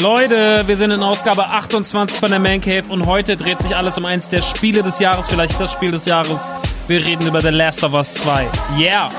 Leute, wir sind in Ausgabe 28 von der Man Cave und heute dreht sich alles um eins der Spiele des Jahres, vielleicht das Spiel des Jahres. Wir reden über The Last of Us 2. Yeah!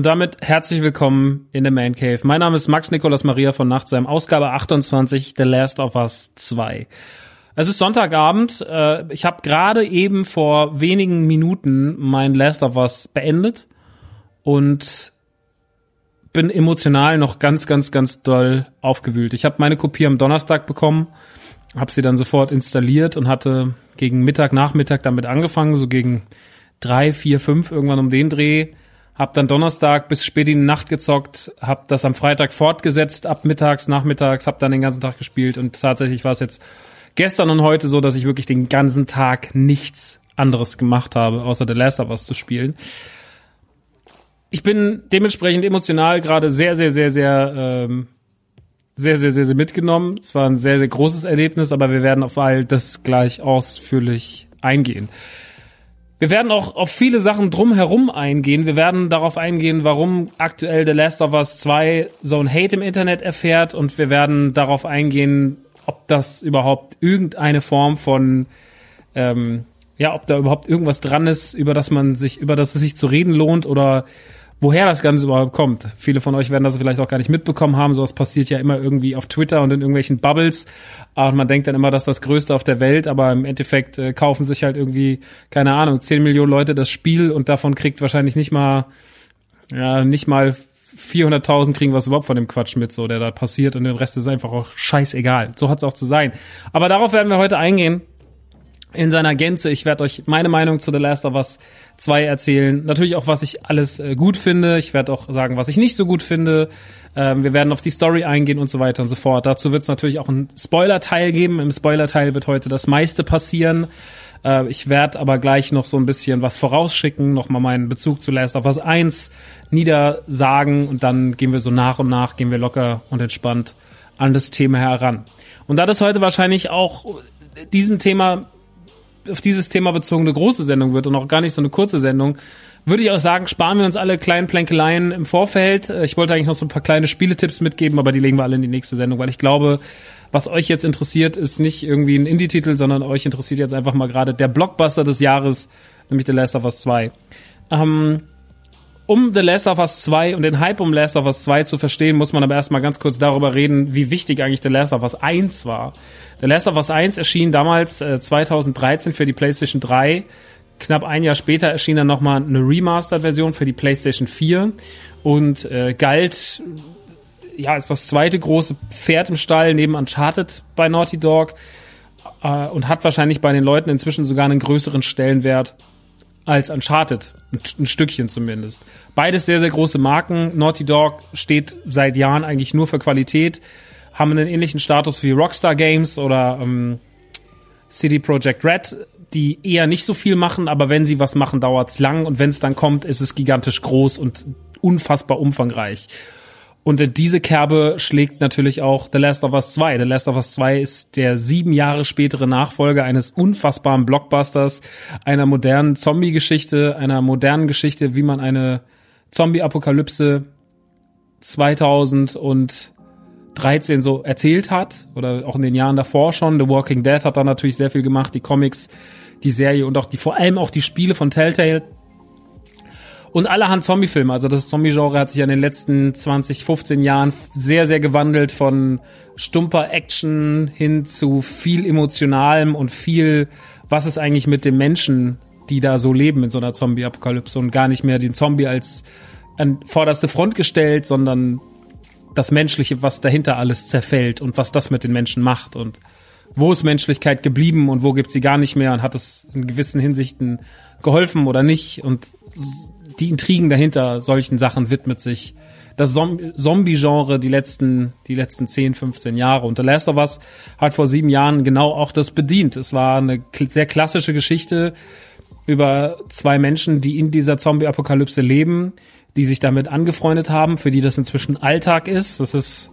Und damit herzlich willkommen in der Man Cave. Mein Name ist Max Nikolas Maria von Nachtsheim, Ausgabe 28, The Last of Us 2. Es ist Sonntagabend. Äh, Ich habe gerade eben vor wenigen Minuten mein Last of Us beendet und bin emotional noch ganz, ganz, ganz doll aufgewühlt. Ich habe meine Kopie am Donnerstag bekommen, habe sie dann sofort installiert und hatte gegen Mittag, Nachmittag damit angefangen, so gegen drei, vier, fünf irgendwann um den Dreh hab dann Donnerstag bis spät in die Nacht gezockt, hab das am Freitag fortgesetzt, ab mittags, nachmittags, hab dann den ganzen Tag gespielt und tatsächlich war es jetzt gestern und heute so, dass ich wirklich den ganzen Tag nichts anderes gemacht habe, außer The Last of Us zu spielen. Ich bin dementsprechend emotional gerade sehr, sehr, sehr, sehr, ähm, sehr, sehr, sehr, sehr mitgenommen. Es war ein sehr, sehr großes Erlebnis, aber wir werden auf all das gleich ausführlich eingehen. Wir werden auch auf viele Sachen drumherum eingehen. Wir werden darauf eingehen, warum aktuell The Last of Us 2 so ein Hate im Internet erfährt und wir werden darauf eingehen, ob das überhaupt irgendeine Form von ähm, ja, ob da überhaupt irgendwas dran ist, über das man sich, über das es sich zu reden lohnt oder woher das Ganze überhaupt kommt. Viele von euch werden das vielleicht auch gar nicht mitbekommen haben. Sowas passiert ja immer irgendwie auf Twitter und in irgendwelchen Bubbles. Und man denkt dann immer, das ist das Größte auf der Welt, aber im Endeffekt äh, kaufen sich halt irgendwie, keine Ahnung, 10 Millionen Leute das Spiel und davon kriegt wahrscheinlich nicht mal Ja, nicht mal 400.000 kriegen was überhaupt von dem Quatsch mit, so der da passiert und den Rest ist einfach auch scheißegal. So hat's auch zu sein. Aber darauf werden wir heute eingehen in seiner Gänze. Ich werde euch meine Meinung zu The Last of Us 2 erzählen. Natürlich auch, was ich alles äh, gut finde. Ich werde auch sagen, was ich nicht so gut finde. Ähm, wir werden auf die Story eingehen und so weiter und so fort. Dazu wird es natürlich auch einen Spoiler-Teil geben. Im Spoiler-Teil wird heute das meiste passieren. Äh, ich werde aber gleich noch so ein bisschen was vorausschicken, nochmal meinen Bezug zu Last of Us 1 niedersagen und dann gehen wir so nach und nach, gehen wir locker und entspannt an das Thema heran. Und da das heute wahrscheinlich auch diesem Thema auf dieses Thema bezogene große Sendung wird und auch gar nicht so eine kurze Sendung, würde ich auch sagen, sparen wir uns alle kleinen Plänkeleien im Vorfeld. Äh, ich wollte eigentlich noch so ein paar kleine Spieletipps mitgeben, aber die legen wir alle in die nächste Sendung, weil ich glaube, was euch jetzt interessiert, ist nicht irgendwie ein Indie-Titel, sondern euch interessiert jetzt einfach mal gerade der Blockbuster des Jahres, nämlich The Last of Us 2. Ähm, um The Last of Us 2 und den Hype um Last of Us 2 zu verstehen, muss man aber erstmal ganz kurz darüber reden, wie wichtig eigentlich The Last of Us 1 war. The Last of Us 1 erschien damals äh, 2013 für die PlayStation 3. Knapp ein Jahr später erschien dann nochmal eine Remastered-Version für die PlayStation 4 und äh, galt, ja, ist das zweite große Pferd im Stall neben Uncharted bei Naughty Dog äh, und hat wahrscheinlich bei den Leuten inzwischen sogar einen größeren Stellenwert als Uncharted. Ein, Stückchen zumindest. Beides sehr, sehr große Marken. Naughty Dog steht seit Jahren eigentlich nur für Qualität haben einen ähnlichen Status wie Rockstar Games oder ähm, City Project Red, die eher nicht so viel machen, aber wenn sie was machen, dauert's lang und wenn es dann kommt, ist es gigantisch groß und unfassbar umfangreich. Und diese Kerbe schlägt natürlich auch The Last of Us 2. The Last of Us 2 ist der sieben Jahre spätere Nachfolger eines unfassbaren Blockbusters, einer modernen Zombie-Geschichte, einer modernen Geschichte, wie man eine Zombie-Apokalypse 2000 und 13 so erzählt hat oder auch in den Jahren davor schon. The Walking Dead hat da natürlich sehr viel gemacht, die Comics, die Serie und auch die vor allem auch die Spiele von Telltale und allerhand Zombie-Filme. Also das Zombie-Genre hat sich in den letzten 20, 15 Jahren sehr, sehr gewandelt von stumper Action hin zu viel emotionalem und viel, was ist eigentlich mit den Menschen, die da so leben in so einer Zombie-Apokalypse und gar nicht mehr den Zombie als an vorderste Front gestellt, sondern das Menschliche, was dahinter alles zerfällt und was das mit den Menschen macht und wo ist Menschlichkeit geblieben und wo gibt sie gar nicht mehr und hat es in gewissen Hinsichten geholfen oder nicht und die Intrigen dahinter solchen Sachen widmet sich das Zombie-Genre die letzten, die letzten 10, 15 Jahre. Und The Last of Us hat vor sieben Jahren genau auch das bedient. Es war eine sehr klassische Geschichte über zwei Menschen, die in dieser Zombie-Apokalypse leben, die sich damit angefreundet haben, für die das inzwischen Alltag ist. Das ist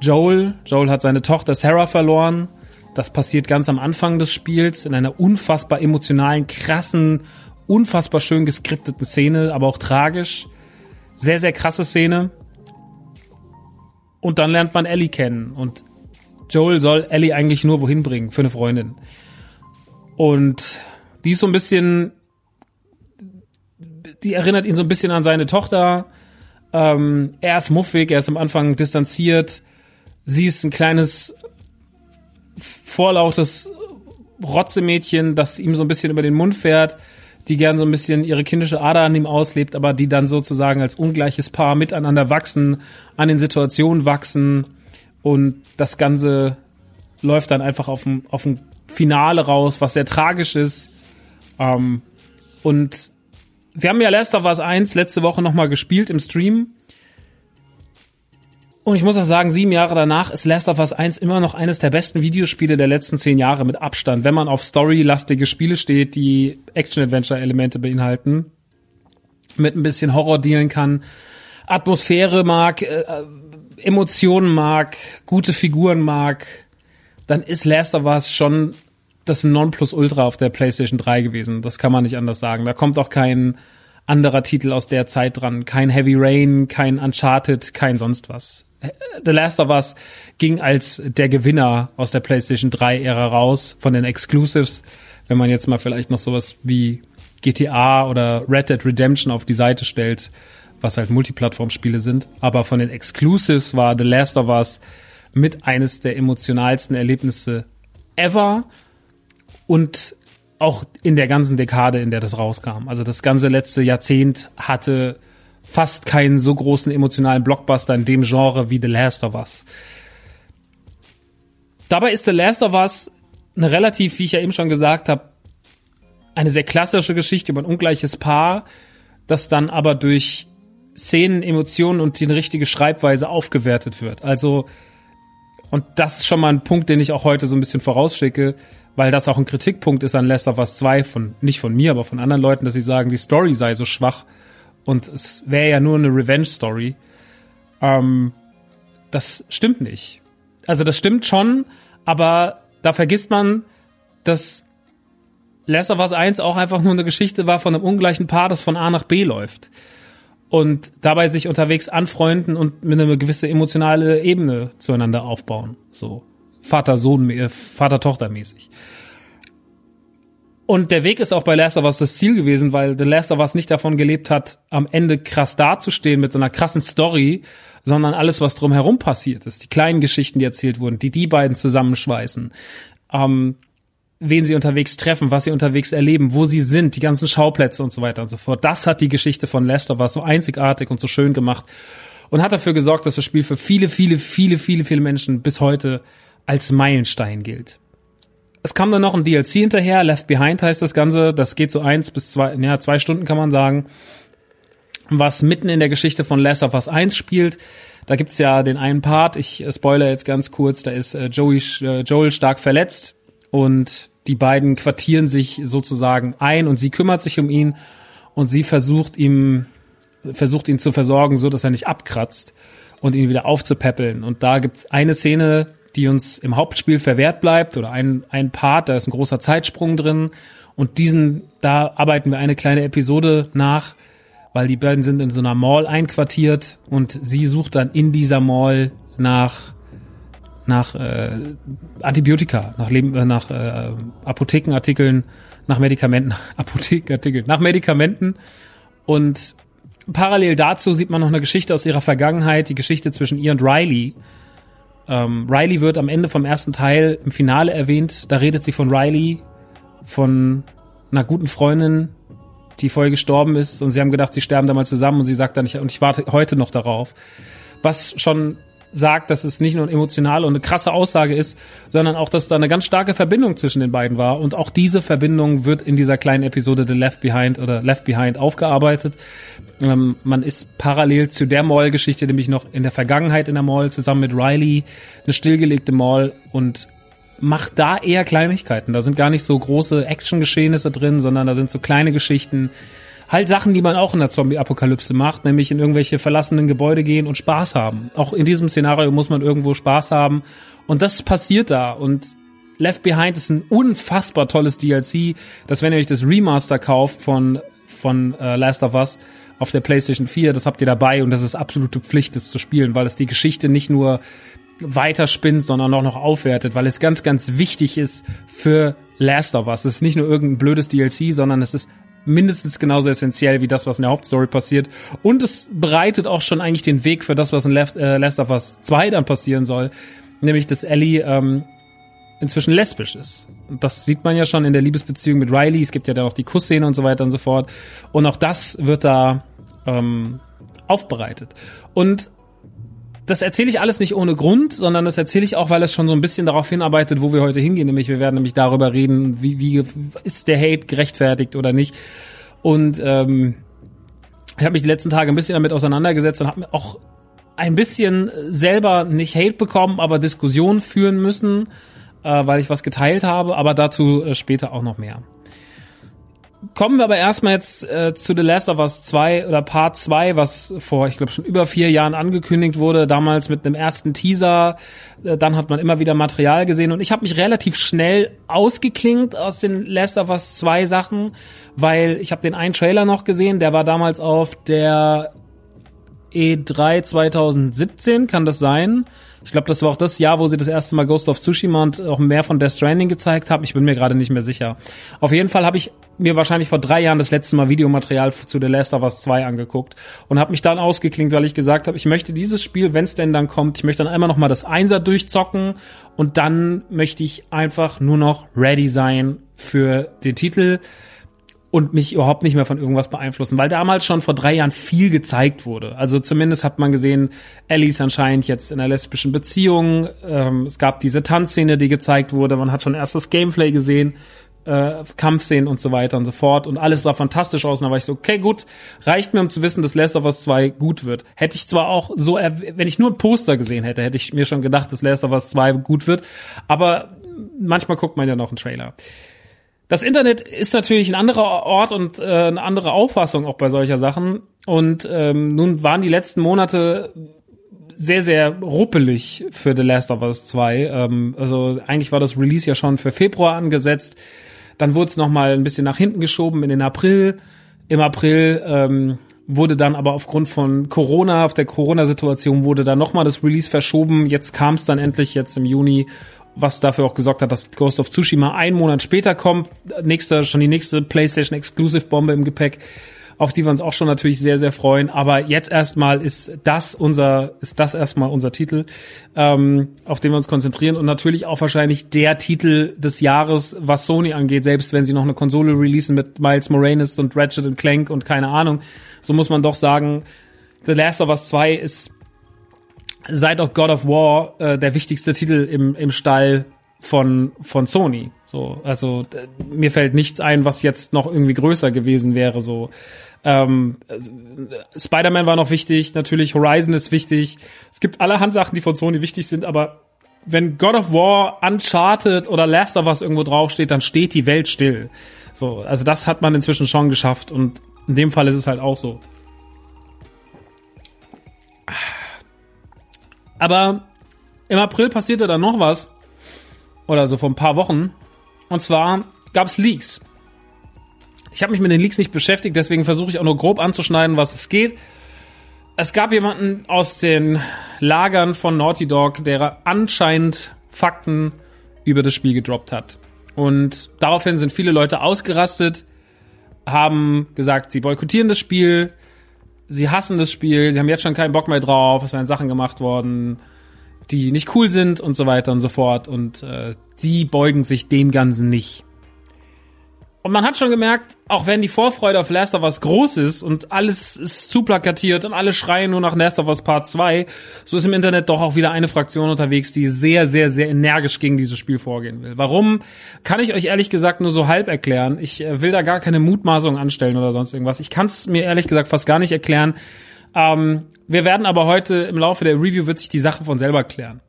Joel. Joel hat seine Tochter Sarah verloren. Das passiert ganz am Anfang des Spiels in einer unfassbar emotionalen, krassen, unfassbar schön geskripteten Szene, aber auch tragisch. Sehr, sehr krasse Szene. Und dann lernt man Ellie kennen und Joel soll Ellie eigentlich nur wohin bringen für eine Freundin. Und die ist so ein bisschen die erinnert ihn so ein bisschen an seine Tochter. Ähm, er ist muffig, er ist am Anfang distanziert. Sie ist ein kleines, vorlautes Rotzemädchen, das ihm so ein bisschen über den Mund fährt, die gern so ein bisschen ihre kindische Ader an ihm auslebt, aber die dann sozusagen als ungleiches Paar miteinander wachsen, an den Situationen wachsen und das Ganze läuft dann einfach auf ein, auf ein Finale raus, was sehr tragisch ist. Ähm, und wir haben ja Last of Us 1 letzte Woche nochmal gespielt im Stream. Und ich muss auch sagen, sieben Jahre danach ist Last of Us 1 immer noch eines der besten Videospiele der letzten zehn Jahre mit Abstand, wenn man auf storylastige Spiele steht, die Action-Adventure-Elemente beinhalten, mit ein bisschen Horror dealen kann, Atmosphäre mag, äh, Emotionen mag, gute Figuren mag, dann ist Last of Us schon das Nonplusultra auf der PlayStation 3 gewesen. Das kann man nicht anders sagen. Da kommt auch kein anderer Titel aus der Zeit dran. Kein Heavy Rain, kein Uncharted, kein sonst was. The Last of Us ging als der Gewinner aus der PlayStation 3 Ära raus von den Exclusives. Wenn man jetzt mal vielleicht noch sowas wie GTA oder Red Dead Redemption auf die Seite stellt, was halt Multiplattform-Spiele sind. Aber von den Exclusives war The Last of Us mit eines der emotionalsten Erlebnisse ever und auch in der ganzen Dekade, in der das rauskam. Also das ganze letzte Jahrzehnt hatte fast keinen so großen emotionalen Blockbuster in dem Genre wie The Last of Us. Dabei ist The Last of Us eine relativ, wie ich ja eben schon gesagt habe, eine sehr klassische Geschichte über ein ungleiches Paar, das dann aber durch Szenen, Emotionen und die richtige Schreibweise aufgewertet wird. Also, und das ist schon mal ein Punkt, den ich auch heute so ein bisschen vorausschicke, weil das auch ein Kritikpunkt ist an Last of Us 2 von, nicht von mir, aber von anderen Leuten, dass sie sagen, die Story sei so schwach und es wäre ja nur eine Revenge-Story. Ähm, das stimmt nicht. Also das stimmt schon, aber da vergisst man, dass Last of Us 1 auch einfach nur eine Geschichte war von einem ungleichen Paar, das von A nach B läuft. Und dabei sich unterwegs anfreunden und mit einer gewisse emotionale Ebene zueinander aufbauen. So Vater-Sohn, äh, Vater-Tochter-mäßig. Und der Weg ist auch bei Last of Us das Ziel gewesen, weil The Last of Us nicht davon gelebt hat, am Ende krass dazustehen mit so einer krassen Story, sondern alles, was drumherum passiert ist. Die kleinen Geschichten, die erzählt wurden, die die beiden zusammenschweißen. Ähm, wen sie unterwegs treffen, was sie unterwegs erleben, wo sie sind, die ganzen Schauplätze und so weiter und so fort. Das hat die Geschichte von Last of Us so einzigartig und so schön gemacht und hat dafür gesorgt, dass das Spiel für viele, viele, viele, viele, viele Menschen bis heute als Meilenstein gilt es kam dann noch ein DLC hinterher, Left Behind heißt das Ganze. Das geht so eins bis zwei, ja, zwei Stunden kann man sagen. Was mitten in der Geschichte von Last of Us 1 spielt. Da gibt's ja den einen Part, ich äh, spoiler jetzt ganz kurz, da ist äh, Joey, äh, Joel stark verletzt und die beiden quartieren sich sozusagen ein und sie kümmert sich um ihn und sie versucht ihm, versucht ihn zu versorgen, so dass er nicht abkratzt und ihn wieder aufzupäppeln. Und da gibt's eine Szene, die uns im Hauptspiel verwehrt bleibt oder ein, ein Part, da ist ein großer Zeitsprung drin. Und diesen, da arbeiten wir eine kleine Episode nach, weil die beiden sind in so einer Mall einquartiert und sie sucht dann in dieser Mall nach nach äh, Antibiotika, nach Leben, äh, nach äh, Apothekenartikeln, nach Medikamenten, Apothekenartikeln, nach Medikamenten. Und parallel dazu sieht man noch eine Geschichte aus ihrer Vergangenheit, die Geschichte zwischen ihr und Riley, ähm, Riley wird am Ende vom ersten Teil im Finale erwähnt. Da redet sie von Riley, von einer guten Freundin, die vorher gestorben ist und sie haben gedacht, sie sterben da mal zusammen und sie sagt dann, ich, und ich warte heute noch darauf. Was schon sagt, dass es nicht nur eine emotionale und eine krasse Aussage ist, sondern auch, dass da eine ganz starke Verbindung zwischen den beiden war. Und auch diese Verbindung wird in dieser kleinen Episode The Left Behind oder Left Behind aufgearbeitet. Ähm, man ist parallel zu der Mall-Geschichte nämlich noch in der Vergangenheit in der Mall zusammen mit Riley, eine stillgelegte Mall und macht da eher Kleinigkeiten. Da sind gar nicht so große Action-Geschehnisse drin, sondern da sind so kleine Geschichten, halt Sachen, die man auch in der Zombie-Apokalypse macht, nämlich in irgendwelche verlassenen Gebäude gehen und Spaß haben. Auch in diesem Szenario muss man irgendwo Spaß haben. Und das passiert da. Und Left Behind ist ein unfassbar tolles DLC, dass wenn ihr euch das Remaster kauft von, von uh, Last of Us auf der PlayStation 4, das habt ihr dabei und das ist absolute Pflicht, das zu spielen, weil es die Geschichte nicht nur weiterspinnt, sondern auch noch aufwertet, weil es ganz, ganz wichtig ist für Last of Us. Es ist nicht nur irgendein blödes DLC, sondern es ist mindestens genauso essentiell wie das, was in der Hauptstory passiert. Und es bereitet auch schon eigentlich den Weg für das, was in Last, äh, Last of Us 2 dann passieren soll. Nämlich, dass Ellie ähm, inzwischen lesbisch ist. Das sieht man ja schon in der Liebesbeziehung mit Riley. Es gibt ja dann auch die Kussszene und so weiter und so fort. Und auch das wird da ähm, aufbereitet. Und das erzähle ich alles nicht ohne Grund, sondern das erzähle ich auch, weil es schon so ein bisschen darauf hinarbeitet, wo wir heute hingehen. Nämlich wir werden nämlich darüber reden, wie, wie ist der Hate gerechtfertigt oder nicht. Und ähm, ich habe mich die letzten Tage ein bisschen damit auseinandergesetzt und habe mir auch ein bisschen selber nicht Hate bekommen, aber Diskussionen führen müssen, äh, weil ich was geteilt habe. Aber dazu äh, später auch noch mehr. Kommen wir aber erstmal jetzt äh, zu The Last of Us 2 oder Part 2, was vor, ich glaube, schon über vier Jahren angekündigt wurde, damals mit einem ersten Teaser. Äh, dann hat man immer wieder Material gesehen und ich habe mich relativ schnell ausgeklingt aus den Last of Us 2 Sachen, weil ich habe den einen Trailer noch gesehen, der war damals auf der E3 2017, kann das sein? Ich glaube, das war auch das Jahr, wo sie das erste Mal Ghost of Tsushima und auch mehr von Death Stranding gezeigt haben. Ich bin mir gerade nicht mehr sicher. Auf jeden Fall habe ich mir wahrscheinlich vor drei Jahren das letzte Mal Videomaterial zu The Last of Us 2 angeguckt und habe mich dann ausgeklingt, weil ich gesagt habe, ich möchte dieses Spiel, wenn es denn dann kommt, ich möchte dann einmal noch mal das Einser durchzocken und dann möchte ich einfach nur noch ready sein für den Titel. Und mich überhaupt nicht mehr von irgendwas beeinflussen, weil damals schon vor drei Jahren viel gezeigt wurde. Also zumindest hat man gesehen, Ellie ist anscheinend jetzt in einer lesbischen Beziehung. Ähm, es gab diese Tanzszene, die gezeigt wurde. Man hat schon erstes Gameplay gesehen, äh, Kampfszenen und so weiter und so fort. Und alles sah fantastisch aus. Und da war ich so, okay, gut, reicht mir, um zu wissen, dass Last of Us 2 gut wird. Hätte ich zwar auch so, wenn ich nur ein Poster gesehen hätte, hätte ich mir schon gedacht, dass Last of Us 2 gut wird. Aber manchmal guckt man ja noch einen Trailer. Das Internet ist natürlich ein anderer Ort und äh, eine andere Auffassung auch bei solcher Sachen. Und ähm, nun waren die letzten Monate sehr, sehr ruppelig für The Last of Us 2. Ähm, also eigentlich war das Release ja schon für Februar angesetzt. Dann wurde es nochmal ein bisschen nach hinten geschoben in den April. Im April ähm, wurde dann aber aufgrund von Corona, auf der Corona-Situation wurde dann nochmal das Release verschoben. Jetzt kam es dann endlich jetzt im Juni was dafür auch gesorgt hat, dass Ghost of Tsushima einen Monat später kommt. Nächster, schon die nächste PlayStation Exclusive Bombe im Gepäck, auf die wir uns auch schon natürlich sehr, sehr freuen. Aber jetzt erstmal ist das unser, ist das erstmal unser Titel, ähm, auf den wir uns konzentrieren und natürlich auch wahrscheinlich der Titel des Jahres, was Sony angeht, selbst wenn sie noch eine Konsole releasen mit Miles Moranis und Ratchet Clank und keine Ahnung. So muss man doch sagen, The Last of Us 2 ist seit auch God of War äh, der wichtigste Titel im, im Stall von, von Sony. So, also mir fällt nichts ein, was jetzt noch irgendwie größer gewesen wäre. So, ähm, Spider-Man war noch wichtig, natürlich Horizon ist wichtig. Es gibt allerhand Sachen, die von Sony wichtig sind, aber wenn God of War, Uncharted oder Last of Us irgendwo draufsteht, dann steht die Welt still. So, also das hat man inzwischen schon geschafft und in dem Fall ist es halt auch so. Aber im April passierte dann noch was. Oder so vor ein paar Wochen. Und zwar gab es Leaks. Ich habe mich mit den Leaks nicht beschäftigt, deswegen versuche ich auch nur grob anzuschneiden, was es geht. Es gab jemanden aus den Lagern von Naughty Dog, der anscheinend Fakten über das Spiel gedroppt hat. Und daraufhin sind viele Leute ausgerastet, haben gesagt, sie boykottieren das Spiel, sie hassen das Spiel, sie haben jetzt schon keinen Bock mehr drauf, es werden Sachen gemacht worden, die nicht cool sind und so weiter und so fort. Und äh, sie beugen sich dem Ganzen nicht. Und man hat schon gemerkt, auch wenn die Vorfreude auf Last of Us groß ist und alles ist zu plakatiert und alle schreien nur nach Last of Us Part 2, so ist im Internet doch auch wieder eine Fraktion unterwegs, die sehr, sehr, sehr energisch gegen dieses Spiel vorgehen will. Warum, kann ich euch ehrlich gesagt nur so halb erklären. Ich äh, will da gar keine Mutmaßung anstellen oder sonst irgendwas. Ich kann es mir ehrlich gesagt fast gar nicht erklären. Ähm, wir werden aber heute im Laufe der Review wird sich die Sache von selber klären.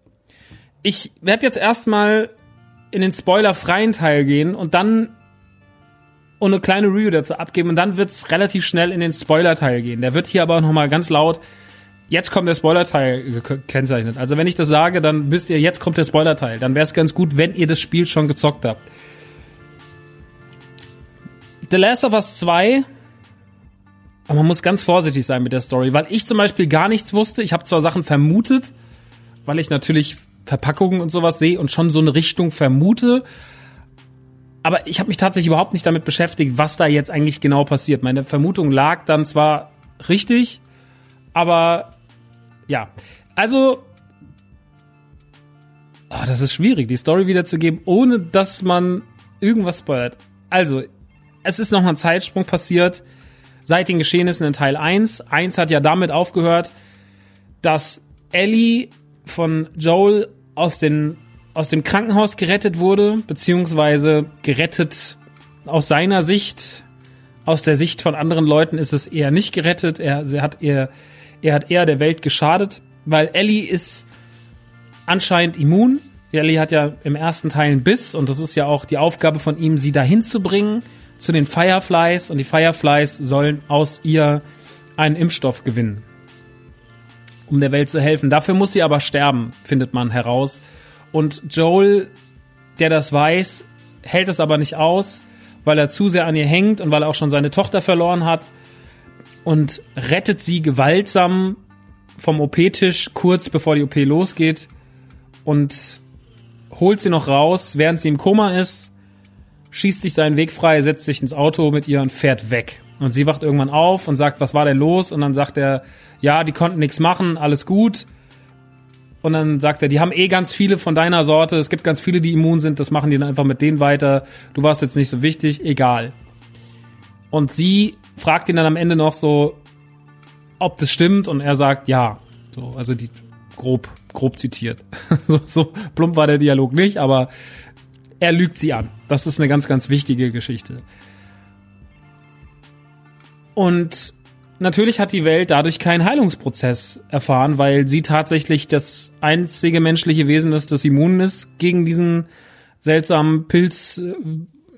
Ich werde jetzt erstmal in den spoilerfreien Teil gehen und dann und eine kleine Review dazu abgeben und dann wird's relativ schnell in den Spoiler-Teil gehen. Der wird hier aber nochmal ganz laut, jetzt kommt der Spoiler-Teil gekennzeichnet. Also wenn ich das sage, dann wisst ihr, jetzt kommt der Spoiler-Teil. Dann wäre es ganz gut, wenn ihr das Spiel schon gezockt habt. The Last of Us 2 aber man muss ganz vorsichtig sein mit der Story, weil ich zum Beispiel gar nichts wusste. Ich habe zwar Sachen vermutet, weil ich natürlich Verpackungen und sowas sehe und schon so eine Richtung vermute, aber ich habe mich tatsächlich überhaupt nicht damit beschäftigt, was da jetzt eigentlich genau passiert. Meine Vermutung lag dann zwar richtig, aber ja. Also, oh, das ist schwierig, die Story wiederzugeben, ohne dass man irgendwas spoilert. Also, es ist noch ein Zeitsprung passiert seit den Geschehnissen in Teil 1. 1 hat ja damit aufgehört, dass Ellie von Joel aus den aus dem Krankenhaus gerettet wurde, beziehungsweise gerettet aus seiner Sicht. Aus der Sicht von anderen Leuten ist es eher nicht gerettet. Er, er, hat, eher, er hat eher der Welt geschadet, weil Ellie ist anscheinend immun. Ellie hat ja im ersten Teil einen Biss und das ist ja auch die Aufgabe von ihm, sie dahin zu bringen zu den Fireflies und die Fireflies sollen aus ihr einen Impfstoff gewinnen, um der Welt zu helfen. Dafür muss sie aber sterben, findet man heraus. Und Joel, der das weiß, hält es aber nicht aus, weil er zu sehr an ihr hängt und weil er auch schon seine Tochter verloren hat und rettet sie gewaltsam vom OP-Tisch kurz bevor die OP losgeht und holt sie noch raus, während sie im Koma ist, schießt sich seinen Weg frei, setzt sich ins Auto mit ihr und fährt weg. Und sie wacht irgendwann auf und sagt, was war denn los? Und dann sagt er, ja, die konnten nichts machen, alles gut. Und dann sagt er, die haben eh ganz viele von deiner Sorte. Es gibt ganz viele, die immun sind. Das machen die dann einfach mit denen weiter. Du warst jetzt nicht so wichtig. Egal. Und sie fragt ihn dann am Ende noch so, ob das stimmt und er sagt ja. So, also die grob, grob zitiert. so, so plump war der Dialog nicht, aber er lügt sie an. Das ist eine ganz, ganz wichtige Geschichte. Und natürlich hat die Welt dadurch keinen Heilungsprozess erfahren, weil sie tatsächlich das einzige menschliche Wesen ist, das immun ist gegen diesen seltsamen Pilz, äh,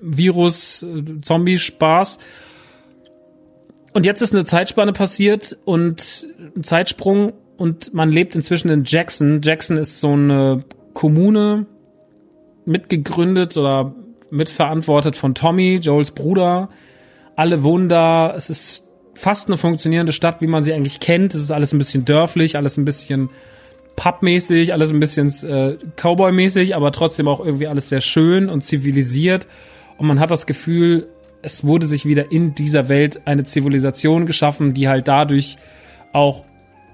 Virus, äh, Zombie-Spaß. Und jetzt ist eine Zeitspanne passiert und ein Zeitsprung und man lebt inzwischen in Jackson. Jackson ist so eine Kommune mitgegründet oder mitverantwortet von Tommy, Joels Bruder. Alle wohnen da. Es ist fast eine funktionierende Stadt, wie man sie eigentlich kennt. Es ist alles ein bisschen dörflich, alles ein bisschen pubmäßig, alles ein bisschen äh, Cowboy-mäßig, aber trotzdem auch irgendwie alles sehr schön und zivilisiert. Und man hat das Gefühl, es wurde sich wieder in dieser Welt eine Zivilisation geschaffen, die halt dadurch auch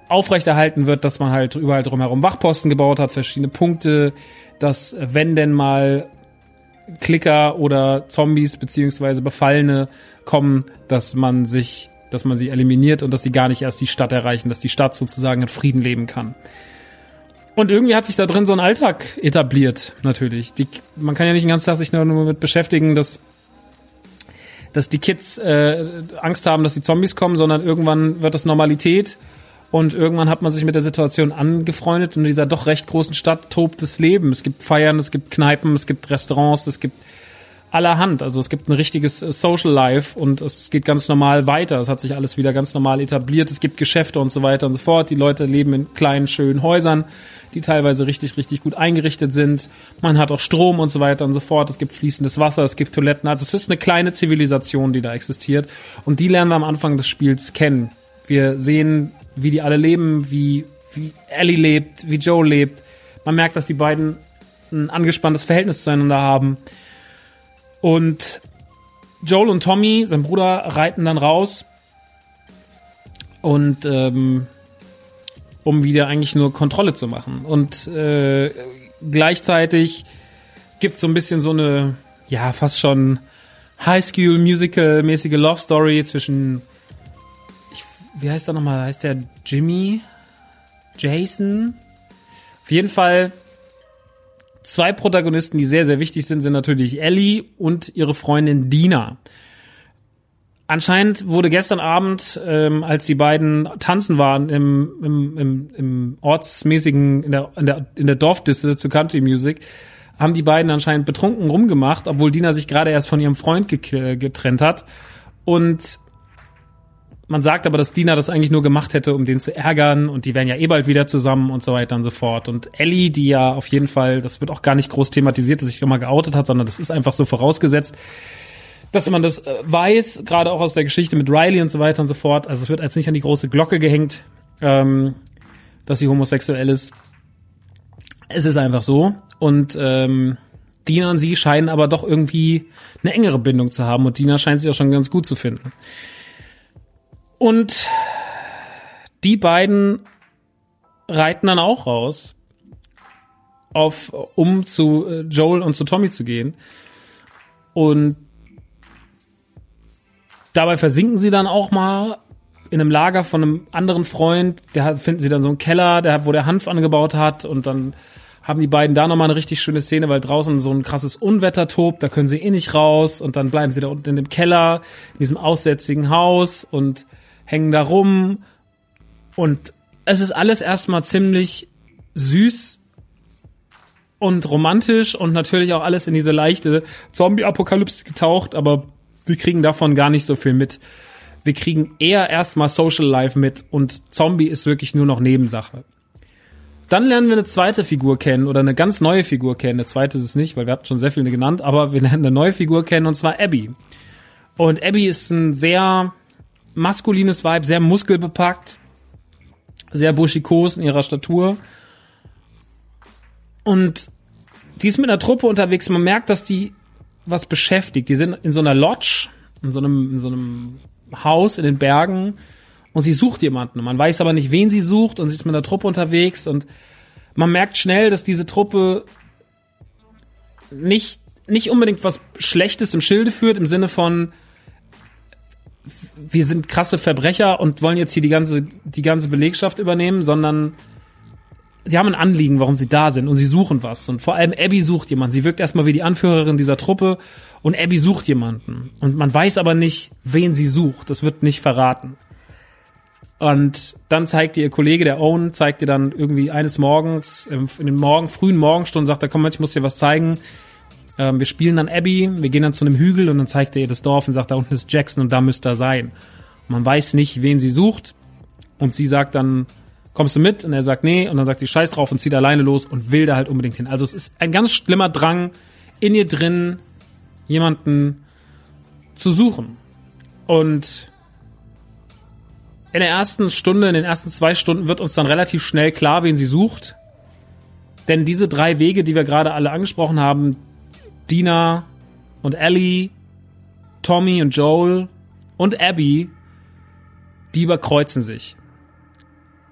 aufrechterhalten wird, dass man halt überall drumherum Wachposten gebaut hat, verschiedene Punkte, dass wenn denn mal Klicker oder Zombies beziehungsweise Befallene kommen, dass man sich, dass man sie eliminiert und dass sie gar nicht erst die Stadt erreichen, dass die Stadt sozusagen in Frieden leben kann. Und irgendwie hat sich da drin so ein Alltag etabliert, natürlich. Die, man kann ja nicht den ganzen Tag sich nur, nur mit beschäftigen, dass dass die Kids äh, Angst haben, dass die Zombies kommen, sondern irgendwann wird das Normalität und irgendwann hat man sich mit der Situation angefreundet und in dieser doch recht großen Stadt tobt das Leben. Es gibt Feiern, es gibt Kneipen, es gibt Restaurants, es gibt allerhand. Also es gibt ein richtiges äh, Social Life und es geht ganz normal weiter. Es hat sich alles wieder ganz normal etabliert. Es gibt Geschäfte und so weiter und so fort. Die Leute leben in kleinen, schönen Häusern, die teilweise richtig, richtig gut eingerichtet sind. Man hat auch Strom und so weiter und so fort. Es gibt fließendes Wasser, es gibt Toiletten. Also es ist eine kleine Zivilisation, die da existiert. Und die lernen wir am Anfang des Spiels kennen. Wir sehen wie die alle leben, wie, wie Ellie lebt, wie Joe lebt. Man merkt, dass die beiden ein angespanntes Verhältnis zueinander haben. Und Joel und Tommy, sein Bruder, reiten dann raus und ähm, um wieder eigentlich nur Kontrolle zu machen. Und äh, gleichzeitig gibt es so ein bisschen so eine, ja, fast schon High School Musical mäßige Love Story zwischen wie heißt er nochmal? Heißt der Jimmy? Jason? Auf jeden Fall zwei Protagonisten, die sehr, sehr wichtig sind, sind natürlich Ellie und ihre Freundin Dina. Anscheinend wurde gestern Abend, ähm, als die beiden tanzen waren im, im, im, im ortsmäßigen, in der, in der, in der Dorfdisse zu Country Music, haben die beiden anscheinend betrunken rumgemacht, obwohl Dina sich gerade erst von ihrem Freund getrennt hat. Und man sagt aber, dass Dina das eigentlich nur gemacht hätte, um den zu ärgern und die wären ja eh bald wieder zusammen und so weiter und so fort. Und Ellie, die ja auf jeden Fall, das wird auch gar nicht groß thematisiert, dass sich immer geoutet hat, sondern das ist einfach so vorausgesetzt, dass man das äh, weiß, gerade auch aus der Geschichte mit Riley und so weiter und so fort. Also es wird als nicht an die große Glocke gehängt, ähm, dass sie homosexuell ist. Es ist einfach so. Und ähm, Dina und sie scheinen aber doch irgendwie eine engere Bindung zu haben und Dina scheint sich auch schon ganz gut zu finden. Und die beiden reiten dann auch raus, auf, um zu äh, Joel und zu Tommy zu gehen. Und dabei versinken sie dann auch mal in einem Lager von einem anderen Freund. Der finden sie dann so einen Keller, der, wo der Hanf angebaut hat. Und dann haben die beiden da nochmal eine richtig schöne Szene, weil draußen so ein krasses Unwetter tobt. Da können sie eh nicht raus. Und dann bleiben sie da unten in dem Keller, in diesem aussätzigen Haus. Und hängen da rum und es ist alles erstmal ziemlich süß und romantisch und natürlich auch alles in diese leichte Zombie-Apokalypse getaucht, aber wir kriegen davon gar nicht so viel mit. Wir kriegen eher erstmal Social Life mit und Zombie ist wirklich nur noch Nebensache. Dann lernen wir eine zweite Figur kennen oder eine ganz neue Figur kennen. Eine zweite ist es nicht, weil wir hatten schon sehr viele genannt, aber wir lernen eine neue Figur kennen und zwar Abby. Und Abby ist ein sehr maskulines Vibe, sehr muskelbepackt, sehr buschikos in ihrer Statur. Und die ist mit einer Truppe unterwegs. Man merkt, dass die was beschäftigt. Die sind in so einer Lodge, in so einem, in so einem Haus in den Bergen und sie sucht jemanden. Man weiß aber nicht, wen sie sucht und sie ist mit einer Truppe unterwegs und man merkt schnell, dass diese Truppe nicht, nicht unbedingt was Schlechtes im Schilde führt, im Sinne von, wir sind krasse Verbrecher und wollen jetzt hier die ganze, die ganze Belegschaft übernehmen, sondern sie haben ein Anliegen, warum sie da sind und sie suchen was. Und vor allem Abby sucht jemanden. Sie wirkt erstmal wie die Anführerin dieser Truppe und Abby sucht jemanden. Und man weiß aber nicht, wen sie sucht. Das wird nicht verraten. Und dann zeigt ihr Kollege, der Owen, zeigt ihr dann irgendwie eines Morgens, in den Morgen, frühen Morgenstunden, sagt er, komm, ich muss dir was zeigen. Ähm, wir spielen dann Abby, wir gehen dann zu einem Hügel und dann zeigt er ihr das Dorf und sagt, da unten ist Jackson und da müsste er sein. Und man weiß nicht, wen sie sucht. Und sie sagt dann, kommst du mit? Und er sagt, nee. Und dann sagt sie, scheiß drauf und zieht alleine los und will da halt unbedingt hin. Also es ist ein ganz schlimmer Drang in ihr drin, jemanden zu suchen. Und in der ersten Stunde, in den ersten zwei Stunden wird uns dann relativ schnell klar, wen sie sucht. Denn diese drei Wege, die wir gerade alle angesprochen haben, Dina und Ellie, Tommy und Joel und Abby, die überkreuzen sich.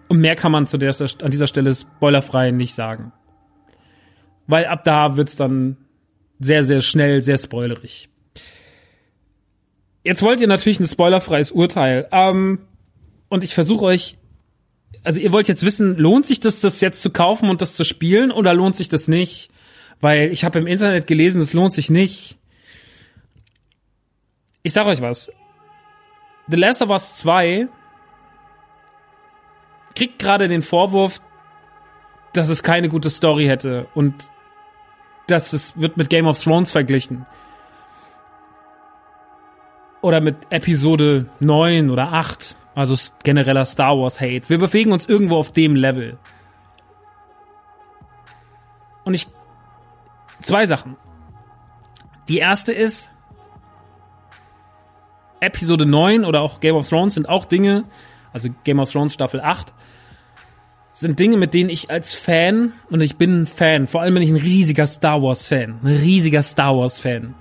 Und mehr kann man zu der, an dieser Stelle spoilerfrei nicht sagen. Weil ab da wird's dann sehr, sehr schnell, sehr spoilerig. Jetzt wollt ihr natürlich ein spoilerfreies Urteil. Ähm, und ich versuche euch, also ihr wollt jetzt wissen, lohnt sich das, das jetzt zu kaufen und das zu spielen oder lohnt sich das nicht? Weil ich habe im Internet gelesen, es lohnt sich nicht. Ich sag euch was. The Last of Us 2 kriegt gerade den Vorwurf, dass es keine gute Story hätte und dass es wird mit Game of Thrones verglichen. Oder mit Episode 9 oder 8. Also genereller Star Wars Hate. Wir bewegen uns irgendwo auf dem Level. Und ich. Zwei Sachen. Die erste ist, Episode 9 oder auch Game of Thrones sind auch Dinge, also Game of Thrones Staffel 8, sind Dinge, mit denen ich als Fan, und ich bin ein Fan, vor allem bin ich ein riesiger Star Wars Fan, ein riesiger Star Wars Fan.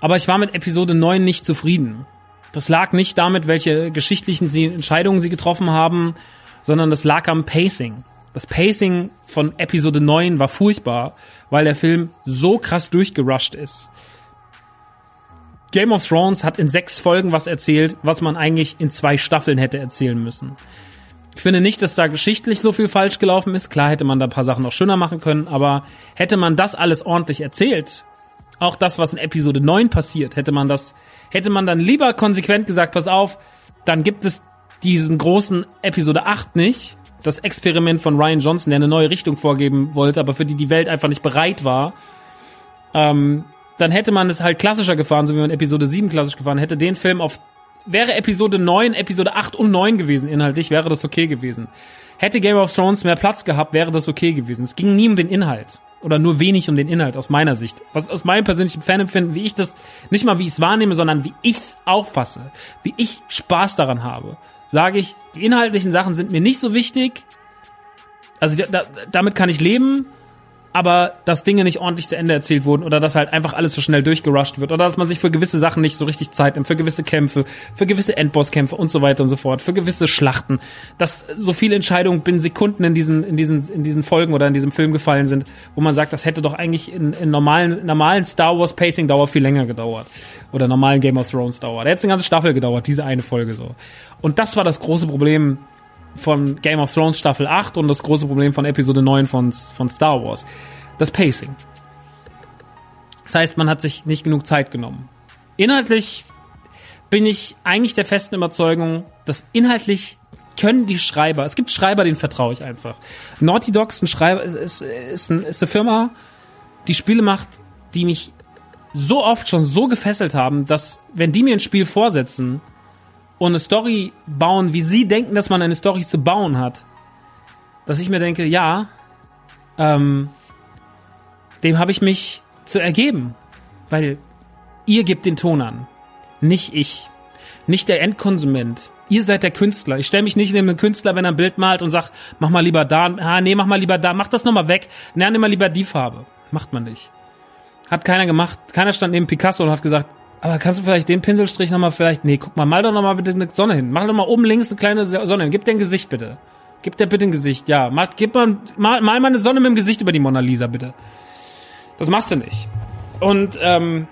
Aber ich war mit Episode 9 nicht zufrieden. Das lag nicht damit, welche geschichtlichen Entscheidungen sie getroffen haben, sondern das lag am Pacing. Das Pacing von Episode 9 war furchtbar, weil der Film so krass durchgerusht ist. Game of Thrones hat in sechs Folgen was erzählt, was man eigentlich in zwei Staffeln hätte erzählen müssen. Ich finde nicht, dass da geschichtlich so viel falsch gelaufen ist. Klar hätte man da ein paar Sachen noch schöner machen können, aber hätte man das alles ordentlich erzählt, auch das, was in Episode 9 passiert, hätte man das hätte man dann lieber konsequent gesagt, pass auf, dann gibt es diesen großen Episode 8 nicht, das Experiment von Ryan Johnson, der eine neue Richtung vorgeben wollte, aber für die die Welt einfach nicht bereit war. Ähm, dann hätte man es halt klassischer gefahren, so wie man Episode 7 klassisch gefahren hätte, den Film auf wäre Episode 9, Episode 8 und 9 gewesen inhaltlich, wäre das okay gewesen. Hätte Game of Thrones mehr Platz gehabt, wäre das okay gewesen. Es ging nie um den Inhalt oder nur wenig um den Inhalt aus meiner Sicht. Was aus meinem persönlichen Fanempfinden, wie ich das, nicht mal wie ich es wahrnehme, sondern wie ich es auffasse, wie ich Spaß daran habe, sage ich, die inhaltlichen Sachen sind mir nicht so wichtig. Also da, damit kann ich leben, aber dass Dinge nicht ordentlich zu Ende erzählt wurden oder dass halt einfach alles so schnell durchgerusht wird oder dass man sich für gewisse Sachen nicht so richtig Zeit nimmt, für gewisse Kämpfe, für gewisse Endbosskämpfe und so weiter und so fort, für gewisse Schlachten, dass so viele Entscheidungen binnen Sekunden in diesen, in diesen, in diesen Folgen oder in diesem Film gefallen sind, wo man sagt, das hätte doch eigentlich in, in normalen, normalen Star Wars Pacing Dauer viel länger gedauert. Oder normalen Game of Thrones Dauer. Da hätte eine ganze Staffel gedauert, diese eine Folge so. Und das war das große Problem von Game of Thrones Staffel 8 und das große Problem von Episode 9 von, von Star Wars. Das Pacing. Das heißt, man hat sich nicht genug Zeit genommen. Inhaltlich bin ich eigentlich der festen Überzeugung, dass inhaltlich können die Schreiber, es gibt Schreiber, denen vertraue ich einfach. Naughty Dogs ein Schreiber, ist, ist, ist eine Firma, die Spiele macht, die mich so oft schon so gefesselt haben, dass wenn die mir ein Spiel vorsetzen, und eine Story bauen, wie sie denken, dass man eine Story zu bauen hat, dass ich mir denke, ja, ähm, dem habe ich mich zu ergeben, weil ihr gebt den Ton an, nicht ich, nicht der Endkonsument. Ihr seid der Künstler. Ich stelle mich nicht neben den Künstler, wenn er ein Bild malt und sag, mach mal lieber da, ah, nee, mach mal lieber da, mach das nochmal weg, nee, nimm mal lieber die Farbe. Macht man nicht. Hat keiner gemacht. Keiner stand neben Picasso und hat gesagt, aber kannst du vielleicht den Pinselstrich nochmal vielleicht, nee, guck mal, mal doch nochmal bitte eine Sonne hin. Mach doch mal oben links eine kleine Sonne hin. Gib dir ein Gesicht bitte. Gib dir bitte ein Gesicht, ja. Mal, gib mal, mal, mal eine Sonne mit dem Gesicht über die Mona Lisa, bitte. Das machst du nicht. Und, ähm,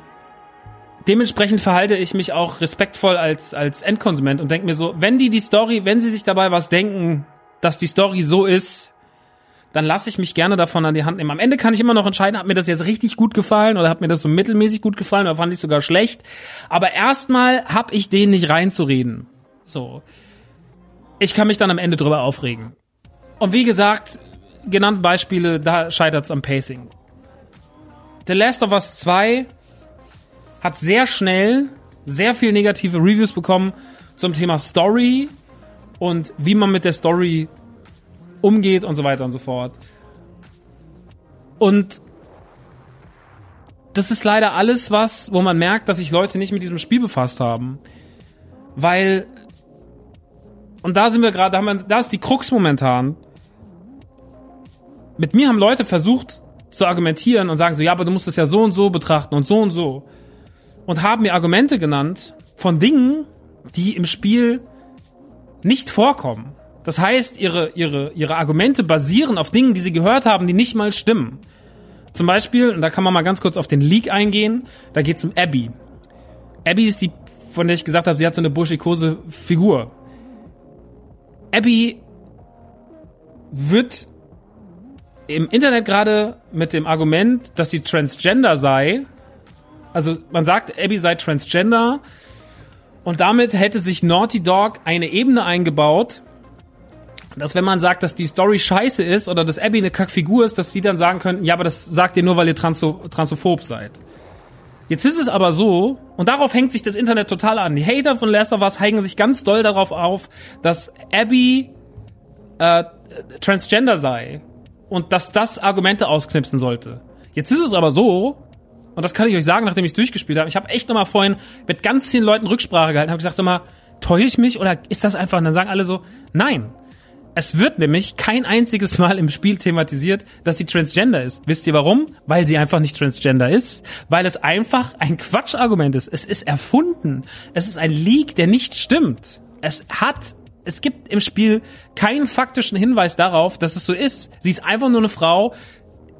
dementsprechend verhalte ich mich auch respektvoll als, als Endkonsument und denke mir so, wenn die die Story, wenn sie sich dabei was denken, dass die Story so ist, dann lasse ich mich gerne davon an die Hand nehmen. Am Ende kann ich immer noch entscheiden, hat mir das jetzt richtig gut gefallen oder hat mir das so mittelmäßig gut gefallen oder fand ich sogar schlecht. Aber erstmal habe ich denen nicht reinzureden. So. Ich kann mich dann am Ende drüber aufregen. Und wie gesagt, genannte Beispiele, da scheitert's am Pacing. The Last of Us 2 hat sehr schnell sehr viel negative Reviews bekommen zum Thema Story und wie man mit der Story umgeht und so weiter und so fort. Und das ist leider alles was, wo man merkt, dass sich Leute nicht mit diesem Spiel befasst haben. Weil, und da sind wir gerade, da, da ist die Krux momentan. Mit mir haben Leute versucht zu argumentieren und sagen so, ja, aber du musst es ja so und so betrachten und so und so. Und haben mir Argumente genannt von Dingen, die im Spiel nicht vorkommen. Das heißt, ihre, ihre, ihre Argumente basieren auf Dingen, die sie gehört haben, die nicht mal stimmen. Zum Beispiel, und da kann man mal ganz kurz auf den Leak eingehen, da geht es um Abby. Abby ist die, von der ich gesagt habe, sie hat so eine burschikose Figur. Abby wird im Internet gerade mit dem Argument, dass sie transgender sei, also man sagt, Abby sei transgender und damit hätte sich Naughty Dog eine Ebene eingebaut, dass wenn man sagt, dass die Story scheiße ist oder dass Abby eine Kackfigur ist, dass sie dann sagen könnten, ja, aber das sagt ihr nur, weil ihr transo transphob seid. Jetzt ist es aber so, und darauf hängt sich das Internet total an. Die Hater von Last of Us hängen sich ganz doll darauf auf, dass Abby äh, transgender sei und dass das Argumente ausknipsen sollte. Jetzt ist es aber so, und das kann ich euch sagen, nachdem ich es durchgespielt habe, ich habe echt nochmal vorhin mit ganz vielen Leuten Rücksprache gehalten, habe gesagt, sag mal, täusche ich mich oder ist das einfach? Und dann sagen alle so, nein, es wird nämlich kein einziges Mal im Spiel thematisiert, dass sie transgender ist. Wisst ihr warum? Weil sie einfach nicht transgender ist. Weil es einfach ein Quatschargument ist. Es ist erfunden. Es ist ein Leak, der nicht stimmt. Es hat, es gibt im Spiel keinen faktischen Hinweis darauf, dass es so ist. Sie ist einfach nur eine Frau.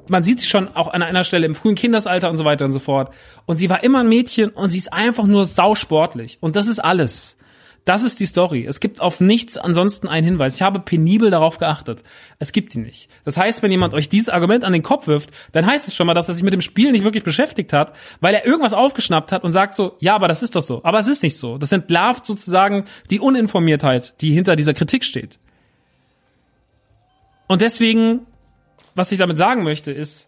Man sieht sie schon auch an einer Stelle im frühen Kindesalter und so weiter und so fort. Und sie war immer ein Mädchen und sie ist einfach nur sausportlich. Und das ist alles. Das ist die Story. Es gibt auf nichts ansonsten einen Hinweis. Ich habe penibel darauf geachtet. Es gibt ihn nicht. Das heißt, wenn jemand euch dieses Argument an den Kopf wirft, dann heißt es schon mal, dass er sich mit dem Spiel nicht wirklich beschäftigt hat, weil er irgendwas aufgeschnappt hat und sagt so, ja, aber das ist doch so. Aber es ist nicht so. Das entlarvt sozusagen die Uninformiertheit, die hinter dieser Kritik steht. Und deswegen, was ich damit sagen möchte, ist,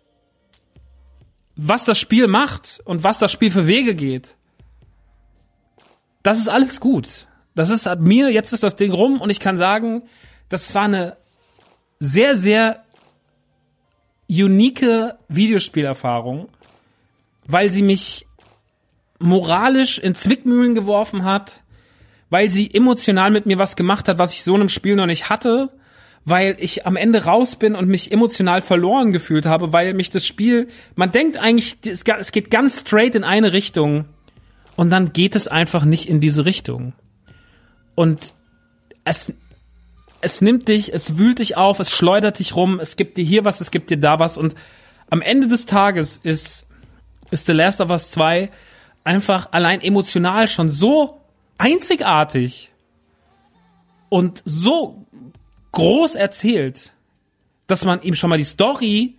was das Spiel macht und was das Spiel für Wege geht, das ist alles gut. Das ist mir, jetzt ist das Ding rum und ich kann sagen, das war eine sehr, sehr unique Videospielerfahrung, weil sie mich moralisch in Zwickmühlen geworfen hat, weil sie emotional mit mir was gemacht hat, was ich so in einem Spiel noch nicht hatte, weil ich am Ende raus bin und mich emotional verloren gefühlt habe, weil mich das Spiel, man denkt eigentlich, es geht ganz straight in eine Richtung und dann geht es einfach nicht in diese Richtung. Und es, es nimmt dich, es wühlt dich auf, es schleudert dich rum, es gibt dir hier was, es gibt dir da was. Und am Ende des Tages ist, ist The Last of Us 2 einfach allein emotional schon so einzigartig und so groß erzählt, dass man ihm schon mal die Story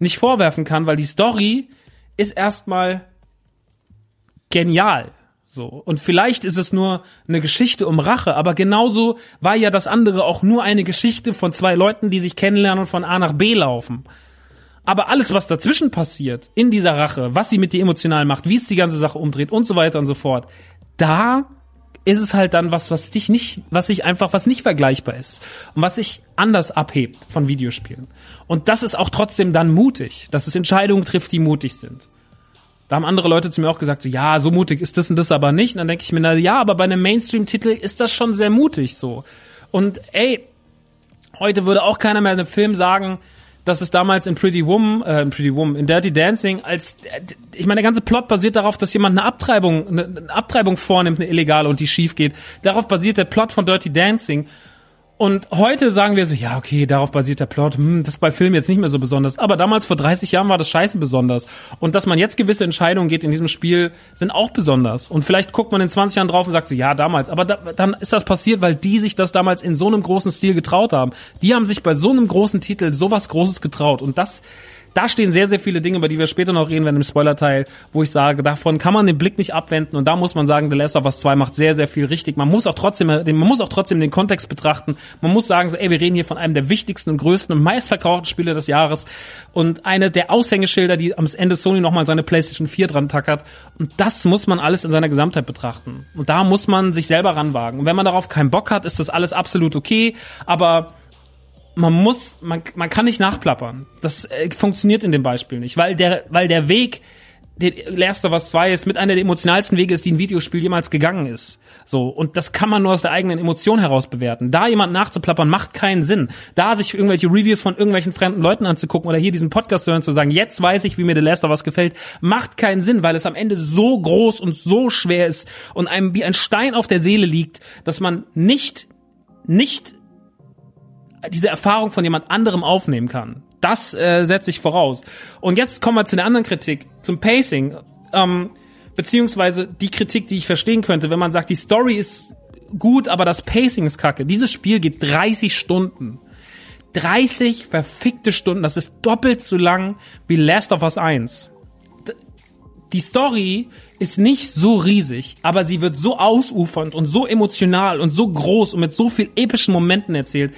nicht vorwerfen kann, weil die Story ist erstmal genial. So. Und vielleicht ist es nur eine Geschichte um Rache, aber genauso war ja das andere auch nur eine Geschichte von zwei Leuten, die sich kennenlernen und von A nach B laufen. Aber alles, was dazwischen passiert, in dieser Rache, was sie mit dir emotional macht, wie es die ganze Sache umdreht und so weiter und so fort, da ist es halt dann was, was dich nicht, was sich einfach, was nicht vergleichbar ist und was sich anders abhebt von Videospielen. Und das ist auch trotzdem dann mutig, dass es Entscheidungen trifft, die mutig sind. Da haben andere Leute zu mir auch gesagt, so, ja, so mutig ist das und das aber nicht. Und dann denke ich mir, na ja, aber bei einem Mainstream-Titel ist das schon sehr mutig so. Und ey, heute würde auch keiner mehr in einem Film sagen, dass es damals in Pretty Woman, äh, in Pretty Woman, in Dirty Dancing, als ich meine, der ganze Plot basiert darauf, dass jemand eine Abtreibung, eine, eine Abtreibung vornimmt, eine illegale und die schief geht. Darauf basiert der Plot von Dirty Dancing. Und heute sagen wir so, ja, okay, darauf basiert der Plot, hm, das ist bei Filmen jetzt nicht mehr so besonders. Aber damals vor 30 Jahren war das scheiße besonders. Und dass man jetzt gewisse Entscheidungen geht in diesem Spiel, sind auch besonders. Und vielleicht guckt man in 20 Jahren drauf und sagt so, ja, damals. Aber da, dann ist das passiert, weil die sich das damals in so einem großen Stil getraut haben. Die haben sich bei so einem großen Titel sowas Großes getraut. Und das, da stehen sehr, sehr viele Dinge, über die wir später noch reden werden im Spoilerteil, wo ich sage, davon kann man den Blick nicht abwenden und da muss man sagen, The Last of Us 2 macht sehr, sehr viel richtig. Man muss auch trotzdem, man muss auch trotzdem den Kontext betrachten. Man muss sagen, so, ey, wir reden hier von einem der wichtigsten und größten und meistverkauften Spiele des Jahres und eine der Aushängeschilder, die am Ende Sony nochmal seine PlayStation 4 dran tackert. Und das muss man alles in seiner Gesamtheit betrachten. Und da muss man sich selber ranwagen. Und wenn man darauf keinen Bock hat, ist das alles absolut okay, aber man muss, man, man kann nicht nachplappern. Das äh, funktioniert in dem Beispiel nicht, weil der, weil der Weg, der Last of Us 2 ist mit einer der emotionalsten Wege ist, die ein Videospiel jemals gegangen ist. So. Und das kann man nur aus der eigenen Emotion heraus bewerten. Da jemand nachzuplappern, macht keinen Sinn. Da sich irgendwelche Reviews von irgendwelchen fremden Leuten anzugucken oder hier diesen Podcast zu hören, zu sagen, jetzt weiß ich, wie mir The Last of Us gefällt, macht keinen Sinn, weil es am Ende so groß und so schwer ist und einem wie ein Stein auf der Seele liegt, dass man nicht, nicht diese Erfahrung von jemand anderem aufnehmen kann. Das äh, setze ich voraus. Und jetzt kommen wir zu der anderen Kritik, zum Pacing. Ähm, beziehungsweise die Kritik, die ich verstehen könnte, wenn man sagt, die Story ist gut, aber das Pacing ist kacke. Dieses Spiel geht 30 Stunden. 30 verfickte Stunden. Das ist doppelt so lang wie Last of Us 1. Die Story ist nicht so riesig, aber sie wird so ausufernd und so emotional und so groß und mit so viel epischen Momenten erzählt,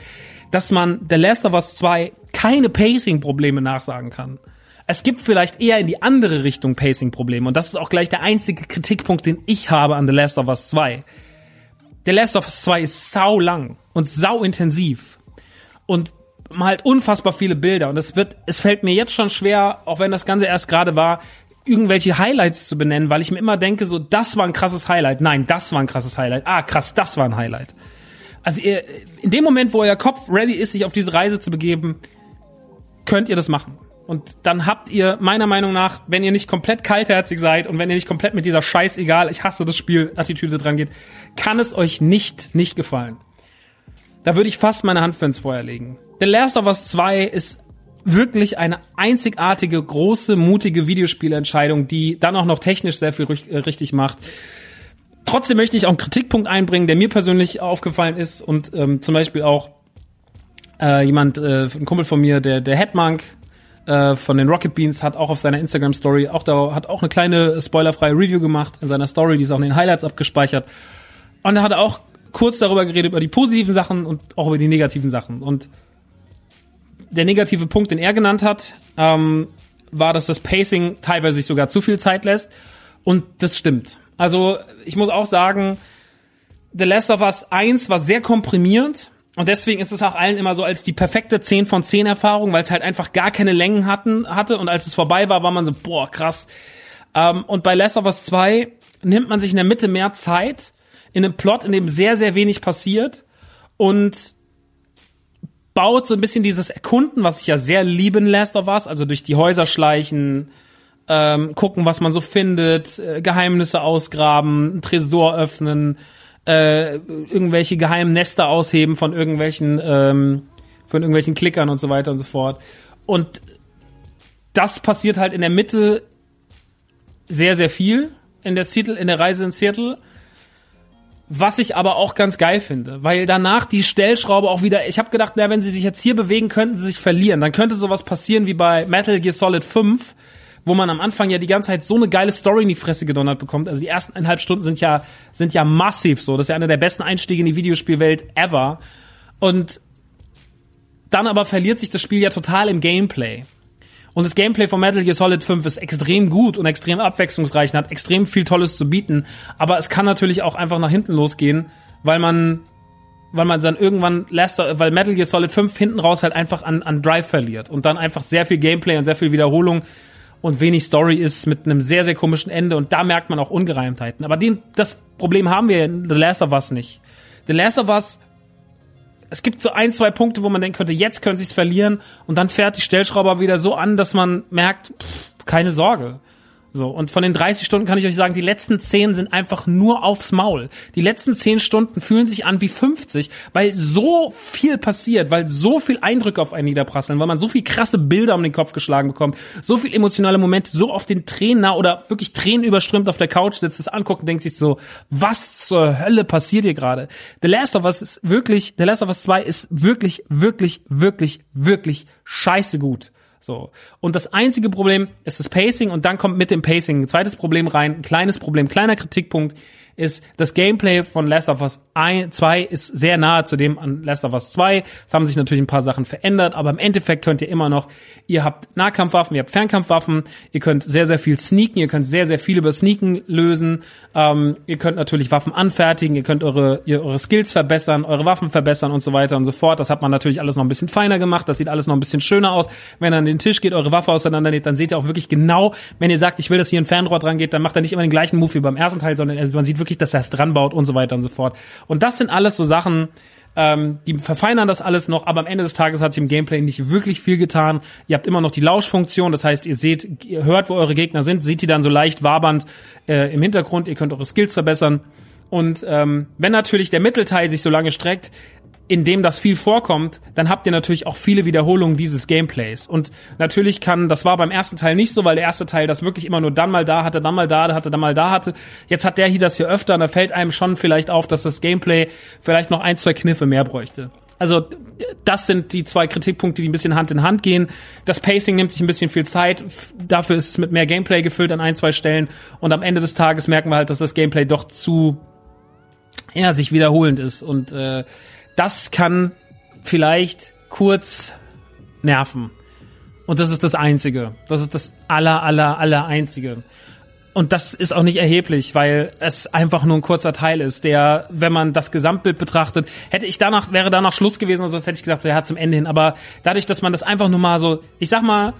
dass man The Last of Us 2 keine Pacing-Probleme nachsagen kann. Es gibt vielleicht eher in die andere Richtung Pacing-Probleme und das ist auch gleich der einzige Kritikpunkt, den ich habe an The Last of Us 2. The Last of Us 2 ist sau lang und sau intensiv und malt unfassbar viele Bilder und es wird, es fällt mir jetzt schon schwer, auch wenn das Ganze erst gerade war, irgendwelche Highlights zu benennen, weil ich mir immer denke, so, das war ein krasses Highlight. Nein, das war ein krasses Highlight. Ah, krass, das war ein Highlight also ihr, in dem Moment, wo euer Kopf ready ist, sich auf diese Reise zu begeben, könnt ihr das machen. Und dann habt ihr meiner Meinung nach, wenn ihr nicht komplett kaltherzig seid und wenn ihr nicht komplett mit dieser Scheiß egal, ich hasse das Spiel Attitüde dran geht, kann es euch nicht nicht gefallen. Da würde ich fast meine Hand für ins Feuer legen. The Last of Us 2 ist wirklich eine einzigartige, große, mutige Videospielentscheidung, die dann auch noch technisch sehr viel richtig macht. Trotzdem möchte ich auch einen Kritikpunkt einbringen, der mir persönlich aufgefallen ist und ähm, zum Beispiel auch äh, jemand, äh, ein Kumpel von mir, der, der Headmonk äh, von den Rocket Beans hat auch auf seiner Instagram Story auch da hat auch eine kleine spoilerfreie Review gemacht in seiner Story, die ist auch in den Highlights abgespeichert. Und er hat auch kurz darüber geredet über die positiven Sachen und auch über die negativen Sachen. Und der negative Punkt, den er genannt hat, ähm, war, dass das Pacing teilweise sich sogar zu viel Zeit lässt. Und das stimmt. Also ich muss auch sagen, The Last of Us 1 war sehr komprimiert. Und deswegen ist es auch allen immer so als die perfekte 10 von 10 Erfahrung, weil es halt einfach gar keine Längen hatten, hatte. Und als es vorbei war, war man so, boah, krass. Ähm, und bei Last of Us 2 nimmt man sich in der Mitte mehr Zeit, in einem Plot, in dem sehr, sehr wenig passiert. Und baut so ein bisschen dieses Erkunden, was ich ja sehr lieben Last of Us, also durch die Häuser schleichen, ähm, gucken, was man so findet, äh, Geheimnisse ausgraben, Tresor öffnen, äh, irgendwelche geheimen Nester ausheben von irgendwelchen, ähm, von irgendwelchen Klickern und so weiter und so fort. Und das passiert halt in der Mitte sehr, sehr viel in der Seattle, in der Reise in Seattle. Was ich aber auch ganz geil finde, weil danach die Stellschraube auch wieder, ich habe gedacht, na, wenn sie sich jetzt hier bewegen, könnten sie sich verlieren. Dann könnte sowas passieren wie bei Metal Gear Solid 5, wo man am Anfang ja die ganze Zeit so eine geile Story in die Fresse gedonnert bekommt. Also die ersten eineinhalb Stunden sind ja, sind ja massiv so. Das ist ja einer der besten Einstiege in die Videospielwelt ever. Und dann aber verliert sich das Spiel ja total im Gameplay. Und das Gameplay von Metal Gear Solid 5 ist extrem gut und extrem abwechslungsreich und hat extrem viel Tolles zu bieten. Aber es kann natürlich auch einfach nach hinten losgehen, weil man, weil man dann irgendwann lässt, weil Metal Gear Solid 5 hinten raus halt einfach an, an Drive verliert und dann einfach sehr viel Gameplay und sehr viel Wiederholung und wenig Story ist mit einem sehr, sehr komischen Ende und da merkt man auch Ungereimtheiten. Aber den, das Problem haben wir in The Last of Us nicht. The Last of Us, es gibt so ein, zwei Punkte, wo man denken könnte, jetzt können sie es verlieren und dann fährt die Stellschrauber wieder so an, dass man merkt, pff, keine Sorge. So, und von den 30 Stunden kann ich euch sagen, die letzten 10 sind einfach nur aufs Maul. Die letzten 10 Stunden fühlen sich an wie 50, weil so viel passiert, weil so viel Eindrücke auf einen niederprasseln, weil man so viel krasse Bilder um den Kopf geschlagen bekommt, so viel emotionale Momente, so oft den Tränen nah oder wirklich Tränen überströmt auf der Couch sitzt, es anguckt und denkt sich so, was zur Hölle passiert hier gerade? The Last of Us ist wirklich, The Last of Us 2 ist wirklich, wirklich, wirklich, wirklich scheiße gut. So. Und das einzige Problem ist das Pacing und dann kommt mit dem Pacing ein zweites Problem rein, ein kleines Problem, kleiner Kritikpunkt ist, das Gameplay von Last of Us 2 ist sehr nahe zu dem an Last of Us 2. Es haben sich natürlich ein paar Sachen verändert, aber im Endeffekt könnt ihr immer noch, ihr habt Nahkampfwaffen, ihr habt Fernkampfwaffen, ihr könnt sehr, sehr viel sneaken, ihr könnt sehr, sehr viel über Sneaken lösen, ähm, ihr könnt natürlich Waffen anfertigen, ihr könnt eure, ihr, eure Skills verbessern, eure Waffen verbessern und so weiter und so fort. Das hat man natürlich alles noch ein bisschen feiner gemacht, das sieht alles noch ein bisschen schöner aus. Wenn ihr an den Tisch geht, eure Waffe auseinandernehmt, dann seht ihr auch wirklich genau, wenn ihr sagt, ich will, dass hier ein Fernrohr dran geht, dann macht er nicht immer den gleichen Move wie beim ersten Teil, sondern man sieht wirklich, dass er es dran baut und so weiter und so fort. Und das sind alles so Sachen, ähm, die verfeinern das alles noch, aber am Ende des Tages hat sich im Gameplay nicht wirklich viel getan. Ihr habt immer noch die Lauschfunktion, das heißt, ihr seht, ihr hört, wo eure Gegner sind, seht die dann so leicht wabernd äh, im Hintergrund, ihr könnt eure Skills verbessern. Und ähm, wenn natürlich der Mittelteil sich so lange streckt, in dem das viel vorkommt, dann habt ihr natürlich auch viele Wiederholungen dieses Gameplays. Und natürlich kann, das war beim ersten Teil nicht so, weil der erste Teil das wirklich immer nur dann mal da hatte, dann mal da hatte, dann mal da hatte. Jetzt hat der hier das hier öfter und da fällt einem schon vielleicht auf, dass das Gameplay vielleicht noch ein, zwei Kniffe mehr bräuchte. Also das sind die zwei Kritikpunkte, die ein bisschen Hand in Hand gehen. Das Pacing nimmt sich ein bisschen viel Zeit. Dafür ist es mit mehr Gameplay gefüllt an ein, zwei Stellen. Und am Ende des Tages merken wir halt, dass das Gameplay doch zu ja, sich wiederholend ist. Und äh, das kann vielleicht kurz nerven. Und das ist das Einzige. Das ist das aller, aller, aller Einzige. Und das ist auch nicht erheblich, weil es einfach nur ein kurzer Teil ist, der, wenn man das Gesamtbild betrachtet, hätte ich danach, wäre danach Schluss gewesen, sonst hätte ich gesagt, so ja, zum Ende hin. Aber dadurch, dass man das einfach nur mal so, ich sag mal,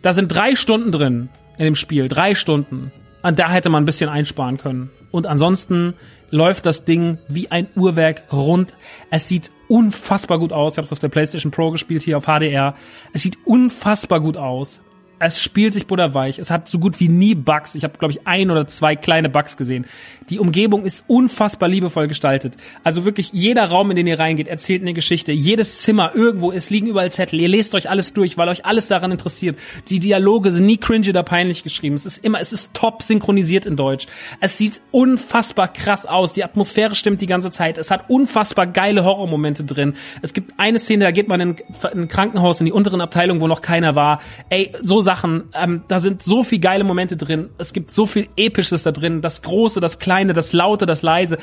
da sind drei Stunden drin in dem Spiel, drei Stunden. Und da hätte man ein bisschen einsparen können. Und ansonsten läuft das Ding wie ein Uhrwerk rund. Es sieht unfassbar gut aus. Ich habe es auf der PlayStation Pro gespielt, hier auf HDR. Es sieht unfassbar gut aus es spielt sich butterweich. Es hat so gut wie nie Bugs. Ich habe, glaube ich, ein oder zwei kleine Bugs gesehen. Die Umgebung ist unfassbar liebevoll gestaltet. Also wirklich jeder Raum, in den ihr reingeht, erzählt eine Geschichte. Jedes Zimmer, irgendwo, es liegen überall Zettel. Ihr lest euch alles durch, weil euch alles daran interessiert. Die Dialoge sind nie cringy oder peinlich geschrieben. Es ist immer, es ist top synchronisiert in Deutsch. Es sieht unfassbar krass aus. Die Atmosphäre stimmt die ganze Zeit. Es hat unfassbar geile Horrormomente drin. Es gibt eine Szene, da geht man in, in ein Krankenhaus in die unteren Abteilungen, wo noch keiner war. Ey, so Sachen. Ähm, da sind so viel geile Momente drin. Es gibt so viel Episches da drin. Das Große, das Kleine, das Laute, das Leise.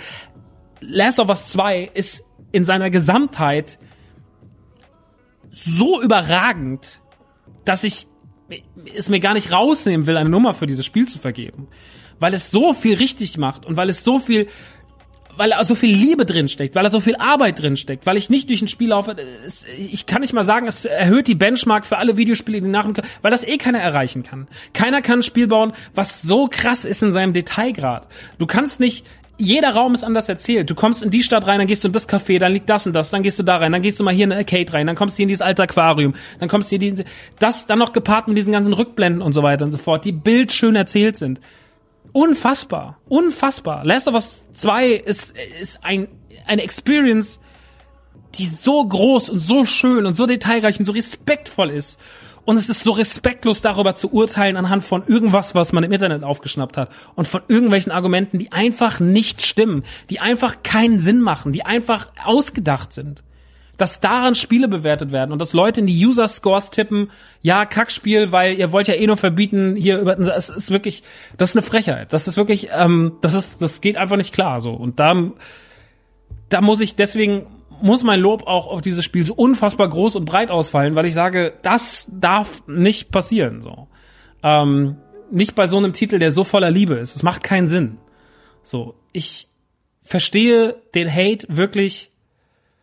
Last of Us 2 ist in seiner Gesamtheit so überragend, dass ich es mir gar nicht rausnehmen will, eine Nummer für dieses Spiel zu vergeben. Weil es so viel richtig macht und weil es so viel weil er so viel Liebe drin steckt, weil er so viel Arbeit drin steckt, weil ich nicht durch ein Spiel laufe. Ich kann nicht mal sagen, es erhöht die Benchmark für alle Videospiele, die nach weil das eh keiner erreichen kann. Keiner kann ein Spiel bauen, was so krass ist in seinem Detailgrad. Du kannst nicht jeder Raum ist anders erzählt. Du kommst in die Stadt rein, dann gehst du in das Café, dann liegt das und das, dann gehst du da rein, dann gehst du mal hier in eine Arcade rein, dann kommst du hier in dieses alte Aquarium, dann kommst du hier in die, das dann noch gepaart mit diesen ganzen Rückblenden und so weiter und so fort, die bildschön erzählt sind. Unfassbar. Unfassbar. Last of Us 2 ist, ist ein, eine Experience, die so groß und so schön und so detailreich und so respektvoll ist. Und es ist so respektlos darüber zu urteilen anhand von irgendwas, was man im Internet aufgeschnappt hat und von irgendwelchen Argumenten, die einfach nicht stimmen, die einfach keinen Sinn machen, die einfach ausgedacht sind dass daran Spiele bewertet werden und dass Leute in die User Scores tippen, ja, Kackspiel, weil ihr wollt ja eh nur verbieten, hier über, das ist wirklich, das ist eine Frechheit. Das ist wirklich, ähm, das ist, das geht einfach nicht klar, so. Und da, da muss ich deswegen, muss mein Lob auch auf dieses Spiel so unfassbar groß und breit ausfallen, weil ich sage, das darf nicht passieren, so. Ähm, nicht bei so einem Titel, der so voller Liebe ist. Es macht keinen Sinn. So. Ich verstehe den Hate wirklich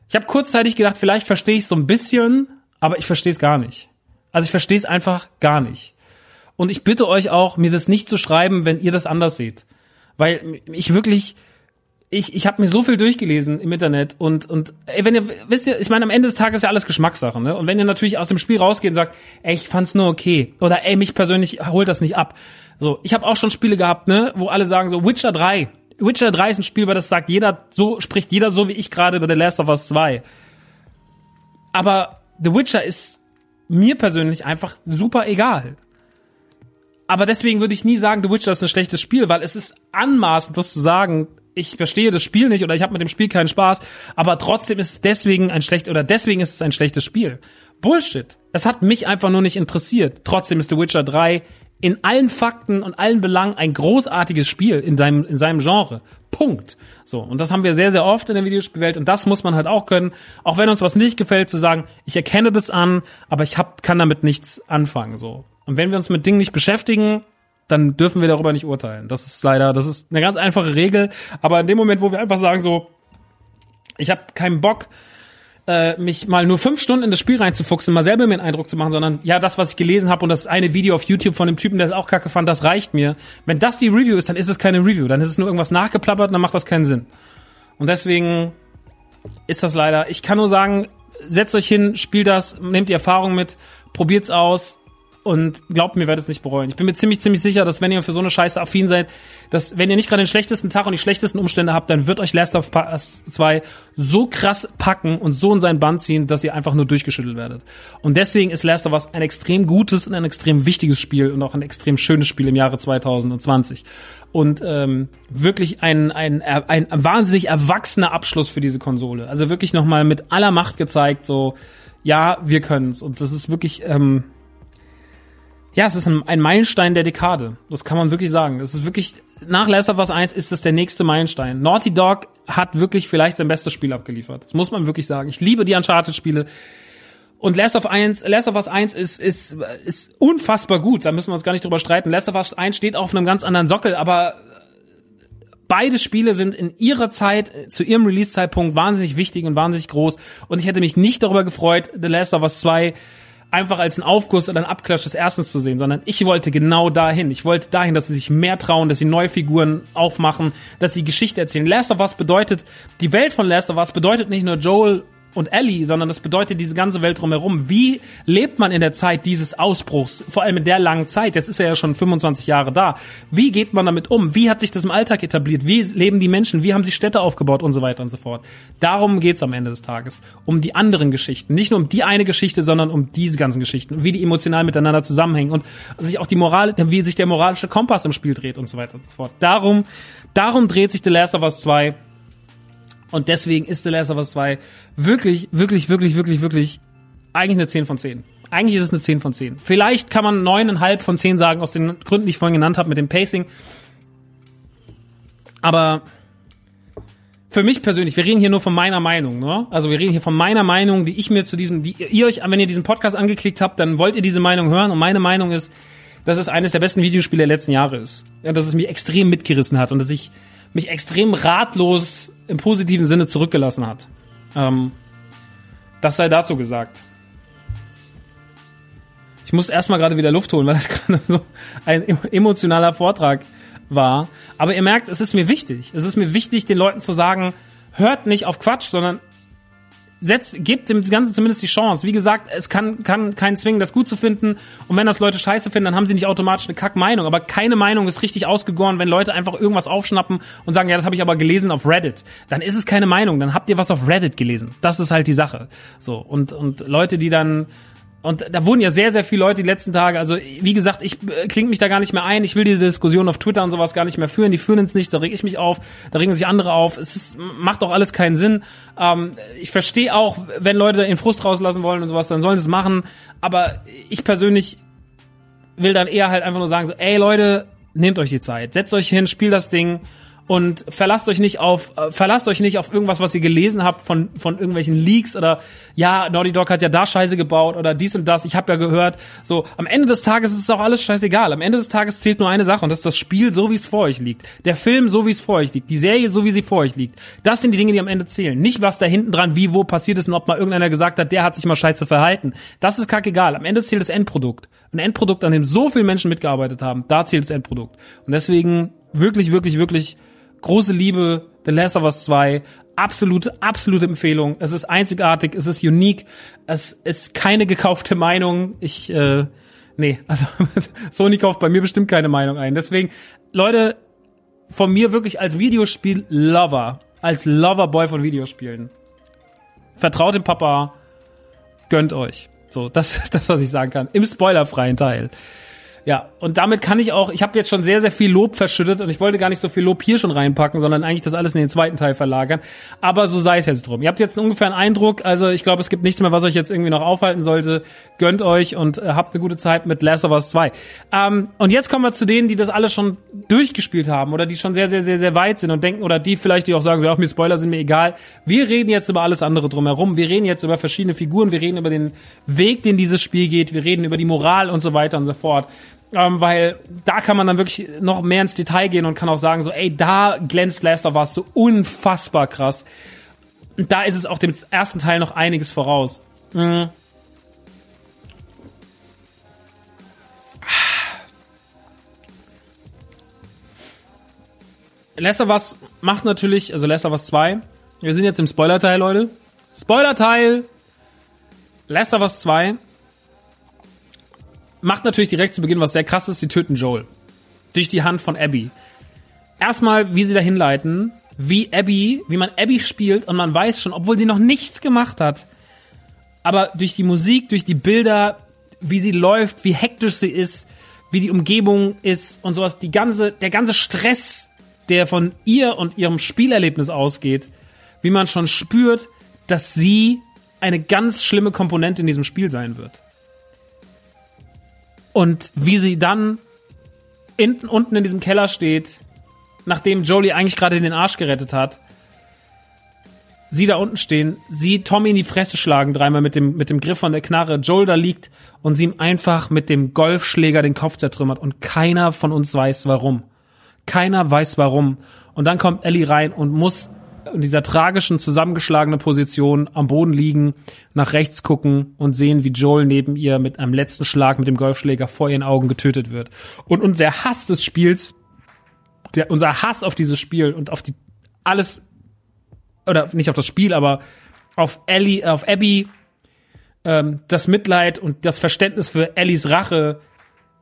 ich habe kurzzeitig gedacht, vielleicht verstehe ich so ein bisschen, aber ich verstehe es gar nicht. Also ich verstehe es einfach gar nicht. Und ich bitte euch auch, mir das nicht zu schreiben, wenn ihr das anders seht. Weil ich wirklich, ich, ich habe mir so viel durchgelesen im Internet und und ey, wenn ihr wisst ihr, ich meine am Ende des Tages ist ja alles Geschmackssache, ne? Und wenn ihr natürlich aus dem Spiel rausgeht und sagt, ey, ich fand's nur okay oder ey, mich persönlich holt das nicht ab. So, ich habe auch schon Spiele gehabt, ne, wo alle sagen so Witcher 3. Witcher 3 ist ein Spiel, weil das sagt jeder so spricht jeder so wie ich gerade über The Last of Us 2. Aber The Witcher ist mir persönlich einfach super egal. Aber deswegen würde ich nie sagen, The Witcher ist ein schlechtes Spiel, weil es ist anmaßend, das zu sagen, ich verstehe das Spiel nicht oder ich habe mit dem Spiel keinen Spaß, aber trotzdem ist es deswegen ein schlecht oder deswegen ist es ein schlechtes Spiel. Bullshit. Es hat mich einfach nur nicht interessiert. Trotzdem ist The Witcher 3 in allen Fakten und allen Belangen ein großartiges Spiel in seinem, in seinem Genre. Punkt. So. Und das haben wir sehr, sehr oft in der Videospielwelt und das muss man halt auch können. Auch wenn uns was nicht gefällt, zu sagen, ich erkenne das an, aber ich hab, kann damit nichts anfangen, so. Und wenn wir uns mit Dingen nicht beschäftigen, dann dürfen wir darüber nicht urteilen. Das ist leider, das ist eine ganz einfache Regel. Aber in dem Moment, wo wir einfach sagen so, ich habe keinen Bock, äh, mich mal nur fünf Stunden in das Spiel reinzufuchsen, mal selber mir einen Eindruck zu machen, sondern ja, das, was ich gelesen habe und das eine Video auf YouTube von dem Typen, der es auch kacke fand, das reicht mir. Wenn das die Review ist, dann ist es keine Review, dann ist es nur irgendwas nachgeplappert und dann macht das keinen Sinn. Und deswegen ist das leider, ich kann nur sagen, setzt euch hin, spielt das, nehmt die Erfahrung mit, probiert's aus, und glaubt mir, werdet es nicht bereuen. Ich bin mir ziemlich, ziemlich sicher, dass wenn ihr für so eine Scheiße affin seid, dass wenn ihr nicht gerade den schlechtesten Tag und die schlechtesten Umstände habt, dann wird euch Last of Us 2 so krass packen und so in seinen Band ziehen, dass ihr einfach nur durchgeschüttelt werdet. Und deswegen ist Last of Us ein extrem gutes und ein extrem wichtiges Spiel und auch ein extrem schönes Spiel im Jahre 2020. Und ähm, wirklich ein, ein, ein, ein wahnsinnig erwachsener Abschluss für diese Konsole. Also wirklich nochmal mit aller Macht gezeigt, so, ja, wir können's. Und das ist wirklich, ähm, ja, es ist ein, ein Meilenstein der Dekade. Das kann man wirklich sagen. Es ist wirklich, nach Last of Us 1 ist es der nächste Meilenstein. Naughty Dog hat wirklich vielleicht sein bestes Spiel abgeliefert. Das muss man wirklich sagen. Ich liebe die Uncharted-Spiele. Und Last of, 1, Last of Us 1 ist, ist, ist unfassbar gut. Da müssen wir uns gar nicht drüber streiten. Last of Us 1 steht auf einem ganz anderen Sockel, aber beide Spiele sind in ihrer Zeit, zu ihrem Release-Zeitpunkt wahnsinnig wichtig und wahnsinnig groß. Und ich hätte mich nicht darüber gefreut, The Last of Us 2 einfach als ein Aufguss oder ein Abklatsch des Erstens zu sehen, sondern ich wollte genau dahin. Ich wollte dahin, dass sie sich mehr trauen, dass sie neue Figuren aufmachen, dass sie Geschichte erzählen. Last of Us bedeutet, die Welt von Last of Us bedeutet nicht nur Joel und Ellie, sondern das bedeutet diese ganze Welt drumherum. Wie lebt man in der Zeit dieses Ausbruchs? Vor allem in der langen Zeit. Jetzt ist er ja schon 25 Jahre da. Wie geht man damit um? Wie hat sich das im Alltag etabliert? Wie leben die Menschen? Wie haben sie Städte aufgebaut und so weiter und so fort? Darum geht's am Ende des Tages. Um die anderen Geschichten. Nicht nur um die eine Geschichte, sondern um diese ganzen Geschichten. Wie die emotional miteinander zusammenhängen und sich auch die Moral, wie sich der moralische Kompass im Spiel dreht und so weiter und so fort. Darum, darum dreht sich The Last of Us 2 und deswegen ist The Last of Us 2 wirklich, wirklich, wirklich, wirklich, wirklich eigentlich eine 10 von 10. Eigentlich ist es eine 10 von 10. Vielleicht kann man 9,5 von 10 sagen, aus den Gründen, die ich vorhin genannt habe, mit dem Pacing. Aber für mich persönlich, wir reden hier nur von meiner Meinung, ne? Also wir reden hier von meiner Meinung, die ich mir zu diesem, die ihr euch, wenn ihr diesen Podcast angeklickt habt, dann wollt ihr diese Meinung hören. Und meine Meinung ist, dass es eines der besten Videospiele der letzten Jahre ist. Ja, dass es mich extrem mitgerissen hat und dass ich mich extrem ratlos im positiven Sinne zurückgelassen hat. Ähm, das sei dazu gesagt. Ich muss erstmal gerade wieder Luft holen, weil das gerade so ein emotionaler Vortrag war. Aber ihr merkt, es ist mir wichtig. Es ist mir wichtig, den Leuten zu sagen, hört nicht auf Quatsch, sondern setzt, gebt dem Ganzen zumindest die Chance. Wie gesagt, es kann, kann keinen zwingen, das gut zu finden. Und wenn das Leute scheiße finden, dann haben sie nicht automatisch eine Kack-Meinung. Aber keine Meinung ist richtig ausgegoren, wenn Leute einfach irgendwas aufschnappen und sagen, ja, das habe ich aber gelesen auf Reddit. Dann ist es keine Meinung, dann habt ihr was auf Reddit gelesen. Das ist halt die Sache. So. Und, und Leute, die dann und da wurden ja sehr, sehr viele Leute die letzten Tage, also wie gesagt, ich äh, klinge mich da gar nicht mehr ein, ich will diese Diskussion auf Twitter und sowas gar nicht mehr führen, die führen ins nicht, da reg ich mich auf, da regen sich andere auf, es ist, macht doch alles keinen Sinn. Ähm, ich verstehe auch, wenn Leute den Frust rauslassen wollen und sowas, dann sollen sie es machen, aber ich persönlich will dann eher halt einfach nur sagen, so, ey Leute, nehmt euch die Zeit, setzt euch hin, spielt das Ding und verlasst euch nicht auf äh, verlasst euch nicht auf irgendwas, was ihr gelesen habt von von irgendwelchen Leaks oder ja, Naughty Dog hat ja da Scheiße gebaut oder dies und das. Ich habe ja gehört, so am Ende des Tages ist es auch alles scheißegal. Am Ende des Tages zählt nur eine Sache und das ist das Spiel so wie es vor euch liegt. Der Film so wie es vor euch liegt, die Serie so wie sie vor euch liegt. Das sind die Dinge, die am Ende zählen. Nicht was da hinten dran wie wo passiert ist und ob mal irgendeiner gesagt hat, der hat sich mal scheiße verhalten. Das ist kackegal. Am Ende zählt das Endprodukt. Ein Endprodukt, an dem so viele Menschen mitgearbeitet haben, da zählt das Endprodukt. Und deswegen wirklich wirklich wirklich große Liebe, The Last of Us 2, absolute, absolute Empfehlung. Es ist einzigartig, es ist unique, es ist keine gekaufte Meinung. Ich, äh, nee, also Sony kauft bei mir bestimmt keine Meinung ein. Deswegen, Leute, von mir wirklich als Videospiel-Lover, als Loverboy von Videospielen. Vertraut dem Papa, gönnt euch. So, das ist das, was ich sagen kann. Im spoilerfreien Teil. Ja, und damit kann ich auch, ich habe jetzt schon sehr, sehr viel Lob verschüttet und ich wollte gar nicht so viel Lob hier schon reinpacken, sondern eigentlich das alles in den zweiten Teil verlagern. Aber so sei es jetzt drum. Ihr habt jetzt ungefähr einen Eindruck, also ich glaube, es gibt nichts mehr, was euch jetzt irgendwie noch aufhalten sollte. Gönnt euch und äh, habt eine gute Zeit mit Last of Us 2. Ähm, und jetzt kommen wir zu denen, die das alles schon durchgespielt haben oder die schon sehr, sehr, sehr, sehr weit sind und denken, oder die vielleicht, die auch sagen, auch mir Spoiler sind mir egal. Wir reden jetzt über alles andere drumherum. Wir reden jetzt über verschiedene Figuren, wir reden über den Weg, den dieses Spiel geht, wir reden über die Moral und so weiter und so fort ähm, weil da kann man dann wirklich noch mehr ins Detail gehen und kann auch sagen, so, ey, da glänzt Last of Us so unfassbar krass. Und da ist es auch dem ersten Teil noch einiges voraus. Mhm. Last of Us macht natürlich, also Last of Us 2, wir sind jetzt im Spoiler-Teil, Leute. Spoiler-Teil! Last of Us 2 macht natürlich direkt zu Beginn was sehr krasses, sie töten Joel. Durch die Hand von Abby. Erstmal, wie sie da hinleiten, wie Abby, wie man Abby spielt und man weiß schon, obwohl sie noch nichts gemacht hat, aber durch die Musik, durch die Bilder, wie sie läuft, wie hektisch sie ist, wie die Umgebung ist und sowas, die ganze, der ganze Stress, der von ihr und ihrem Spielerlebnis ausgeht, wie man schon spürt, dass sie eine ganz schlimme Komponente in diesem Spiel sein wird. Und wie sie dann in, unten in diesem Keller steht, nachdem Jolie eigentlich gerade den Arsch gerettet hat, sie da unten stehen, sie Tommy in die Fresse schlagen, dreimal mit dem, mit dem Griff von der Knarre, Joel da liegt und sie ihm einfach mit dem Golfschläger den Kopf zertrümmert und keiner von uns weiß warum. Keiner weiß warum. Und dann kommt Ellie rein und muss in dieser tragischen, zusammengeschlagenen Position am Boden liegen, nach rechts gucken und sehen, wie Joel neben ihr mit einem letzten Schlag mit dem Golfschläger vor ihren Augen getötet wird. Und unser Hass des Spiels, der, unser Hass auf dieses Spiel und auf die alles, oder nicht auf das Spiel, aber auf Ellie, auf Abby, ähm, das Mitleid und das Verständnis für Ellies Rache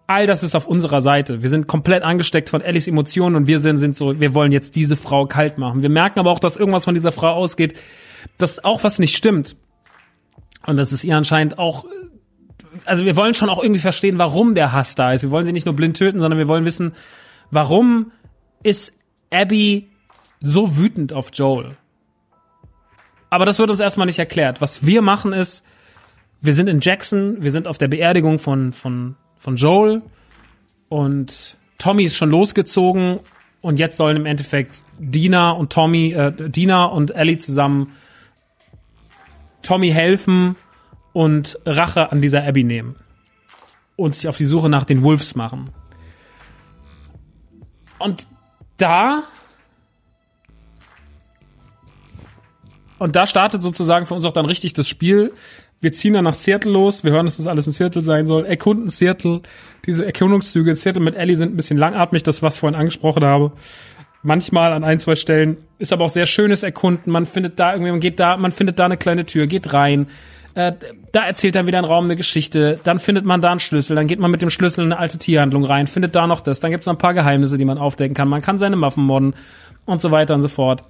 all das ist auf unserer Seite. Wir sind komplett angesteckt von Ellies Emotionen und wir sind, sind so, wir wollen jetzt diese Frau kalt machen. Wir merken aber auch, dass irgendwas von dieser Frau ausgeht, dass auch was nicht stimmt. Und das ist ihr anscheinend auch, also wir wollen schon auch irgendwie verstehen, warum der Hass da ist. Wir wollen sie nicht nur blind töten, sondern wir wollen wissen, warum ist Abby so wütend auf Joel? Aber das wird uns erstmal nicht erklärt. Was wir machen ist, wir sind in Jackson, wir sind auf der Beerdigung von, von von Joel. Und Tommy ist schon losgezogen. Und jetzt sollen im Endeffekt Dina und Tommy, äh, Dina und Ellie zusammen Tommy helfen und Rache an dieser Abby nehmen. Und sich auf die Suche nach den Wolves machen. Und da und da startet sozusagen für uns auch dann richtig das Spiel, wir ziehen dann nach Seattle los. Wir hören, dass das alles in Seattle sein soll. Erkunden Seattle. Diese Erkundungszüge in Seattle mit Ellie sind ein bisschen langatmig, das, was ich vorhin angesprochen habe. Manchmal an ein, zwei Stellen ist aber auch sehr schönes Erkunden. Man findet da irgendwie, man geht da, man findet da eine kleine Tür, geht rein. Äh, da erzählt dann wieder ein Raum eine Geschichte. Dann findet man da einen Schlüssel. Dann geht man mit dem Schlüssel in eine alte Tierhandlung rein, findet da noch das. Dann gibt's noch ein paar Geheimnisse, die man aufdecken kann. Man kann seine Muffen modden und so weiter und so fort.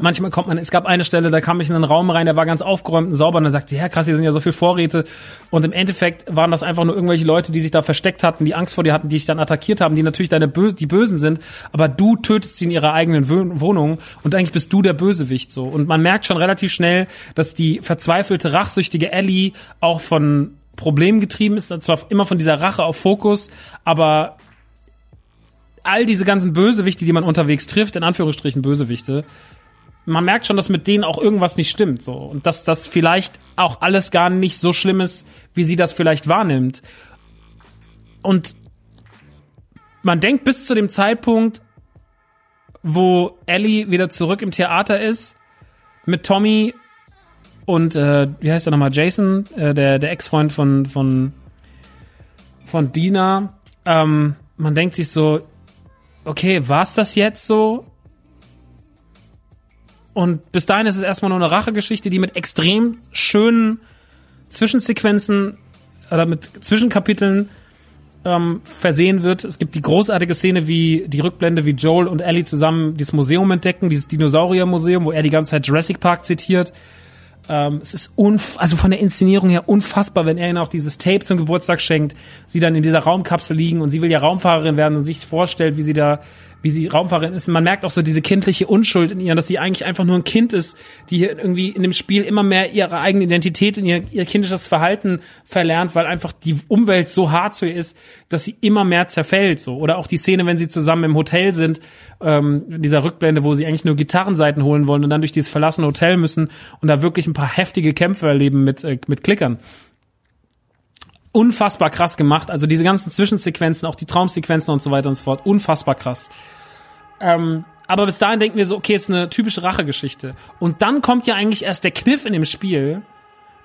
Manchmal kommt man, es gab eine Stelle, da kam ich in einen Raum rein, der war ganz aufgeräumt und sauber und dann sagt sie, ja krass, hier sind ja so viele Vorräte. Und im Endeffekt waren das einfach nur irgendwelche Leute, die sich da versteckt hatten, die Angst vor dir hatten, die dich dann attackiert haben, die natürlich deine Bö die Bösen sind, aber du tötest sie in ihrer eigenen Wohnung und eigentlich bist du der Bösewicht so. Und man merkt schon relativ schnell, dass die verzweifelte, rachsüchtige Ellie auch von Problemen getrieben ist, zwar immer von dieser Rache auf Fokus, aber all diese ganzen Bösewichte, die man unterwegs trifft, in Anführungsstrichen Bösewichte, man merkt schon, dass mit denen auch irgendwas nicht stimmt, so. Und dass das vielleicht auch alles gar nicht so schlimm ist, wie sie das vielleicht wahrnimmt. Und man denkt bis zu dem Zeitpunkt, wo Ellie wieder zurück im Theater ist, mit Tommy und, äh, wie heißt er nochmal, Jason, äh, der, der Ex-Freund von, von, von Dina, ähm, man denkt sich so, okay, war's das jetzt so? Und bis dahin ist es erstmal nur eine Rachegeschichte, die mit extrem schönen Zwischensequenzen oder mit Zwischenkapiteln ähm, versehen wird. Es gibt die großartige Szene, wie die Rückblende, wie Joel und Ellie zusammen dieses Museum entdecken, dieses Dinosauriermuseum, wo er die ganze Zeit Jurassic Park zitiert. Ähm, es ist unf also von der Inszenierung her unfassbar, wenn er ihnen auch dieses Tape zum Geburtstag schenkt, sie dann in dieser Raumkapsel liegen und sie will ja Raumfahrerin werden und sich vorstellt, wie sie da wie sie Raumfahrerin ist. Man merkt auch so diese kindliche Unschuld in ihr, dass sie eigentlich einfach nur ein Kind ist, die hier irgendwie in dem Spiel immer mehr ihre eigene Identität und ihr, ihr kindisches Verhalten verlernt, weil einfach die Umwelt so hart zu ihr ist, dass sie immer mehr zerfällt. So oder auch die Szene, wenn sie zusammen im Hotel sind, ähm, in dieser Rückblende, wo sie eigentlich nur Gitarrenseiten holen wollen und dann durch dieses verlassene Hotel müssen und da wirklich ein paar heftige Kämpfe erleben mit äh, mit Klickern unfassbar krass gemacht. Also diese ganzen Zwischensequenzen, auch die Traumsequenzen und so weiter und so fort, unfassbar krass. Ähm, aber bis dahin denken wir so, okay, ist eine typische Rachegeschichte. Und dann kommt ja eigentlich erst der Kniff in dem Spiel.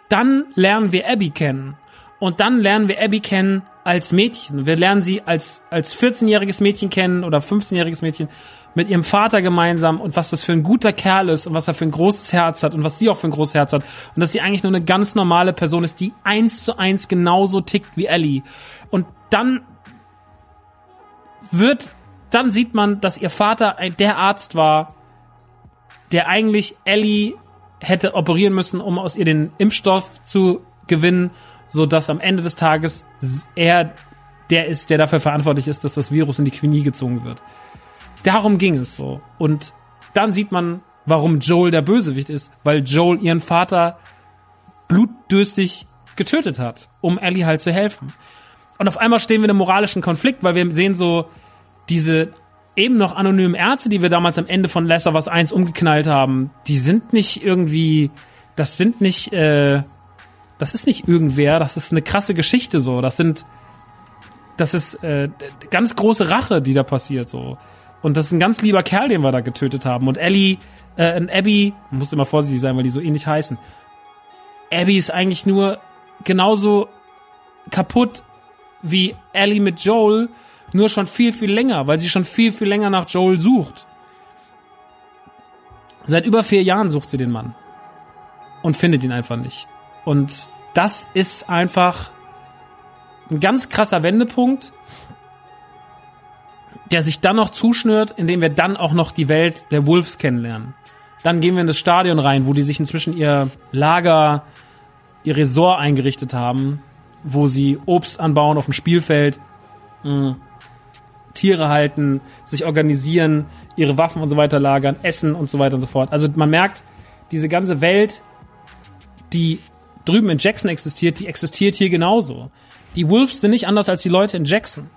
Dann lernen wir Abby kennen. Und dann lernen wir Abby kennen als Mädchen. Wir lernen sie als, als 14-jähriges Mädchen kennen oder 15-jähriges Mädchen mit ihrem Vater gemeinsam und was das für ein guter Kerl ist und was er für ein großes Herz hat und was sie auch für ein großes Herz hat und dass sie eigentlich nur eine ganz normale Person ist, die eins zu eins genauso tickt wie Ellie. Und dann wird dann sieht man, dass ihr Vater der Arzt war, der eigentlich Ellie hätte operieren müssen, um aus ihr den Impfstoff zu gewinnen, so dass am Ende des Tages er der ist, der dafür verantwortlich ist, dass das Virus in die Knie gezogen wird. Darum ging es so. Und dann sieht man, warum Joel der Bösewicht ist, weil Joel ihren Vater blutdürstig getötet hat, um Ellie halt zu helfen. Und auf einmal stehen wir in einem moralischen Konflikt, weil wir sehen so, diese eben noch anonymen Ärzte, die wir damals am Ende von of Us 1 umgeknallt haben, die sind nicht irgendwie, das sind nicht, äh, das ist nicht irgendwer, das ist eine krasse Geschichte so. Das sind, das ist äh, ganz große Rache, die da passiert so. Und das ist ein ganz lieber Kerl, den wir da getötet haben. Und Ellie, äh, und Abby, muss immer vorsichtig sein, weil die so ähnlich heißen. Abby ist eigentlich nur genauso kaputt wie Ellie mit Joel nur schon viel, viel länger, weil sie schon viel, viel länger nach Joel sucht. Seit über vier Jahren sucht sie den Mann. Und findet ihn einfach nicht. Und das ist einfach ein ganz krasser Wendepunkt, der sich dann noch zuschnürt, indem wir dann auch noch die Welt der Wolves kennenlernen. Dann gehen wir in das Stadion rein, wo die sich inzwischen ihr Lager, ihr Resort eingerichtet haben, wo sie Obst anbauen auf dem Spielfeld. Mhm. Tiere halten, sich organisieren, ihre Waffen und so weiter lagern, essen und so weiter und so fort. Also man merkt, diese ganze Welt, die drüben in Jackson existiert, die existiert hier genauso. Die Wolves sind nicht anders als die Leute in Jackson.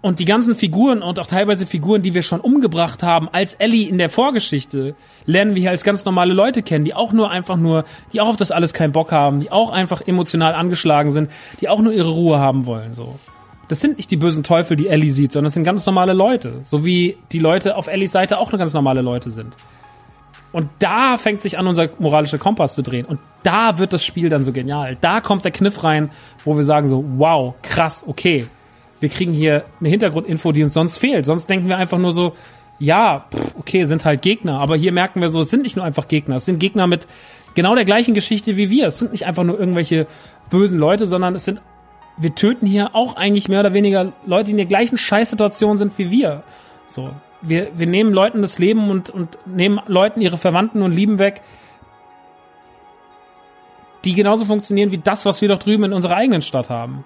Und die ganzen Figuren und auch teilweise Figuren, die wir schon umgebracht haben, als Ellie in der Vorgeschichte, lernen wir hier als ganz normale Leute kennen, die auch nur einfach nur, die auch auf das alles keinen Bock haben, die auch einfach emotional angeschlagen sind, die auch nur ihre Ruhe haben wollen, so das sind nicht die bösen Teufel, die Ellie sieht, sondern das sind ganz normale Leute. So wie die Leute auf Ellies Seite auch nur ganz normale Leute sind. Und da fängt sich an, unser moralischer Kompass zu drehen. Und da wird das Spiel dann so genial. Da kommt der Kniff rein, wo wir sagen so, wow, krass, okay. Wir kriegen hier eine Hintergrundinfo, die uns sonst fehlt. Sonst denken wir einfach nur so, ja, okay, sind halt Gegner. Aber hier merken wir so, es sind nicht nur einfach Gegner. Es sind Gegner mit genau der gleichen Geschichte wie wir. Es sind nicht einfach nur irgendwelche bösen Leute, sondern es sind wir töten hier auch eigentlich mehr oder weniger Leute, die in der gleichen Scheißsituation sind wie wir. So, wir, wir nehmen Leuten das Leben und, und nehmen Leuten ihre Verwandten und Lieben weg, die genauso funktionieren wie das, was wir doch drüben in unserer eigenen Stadt haben.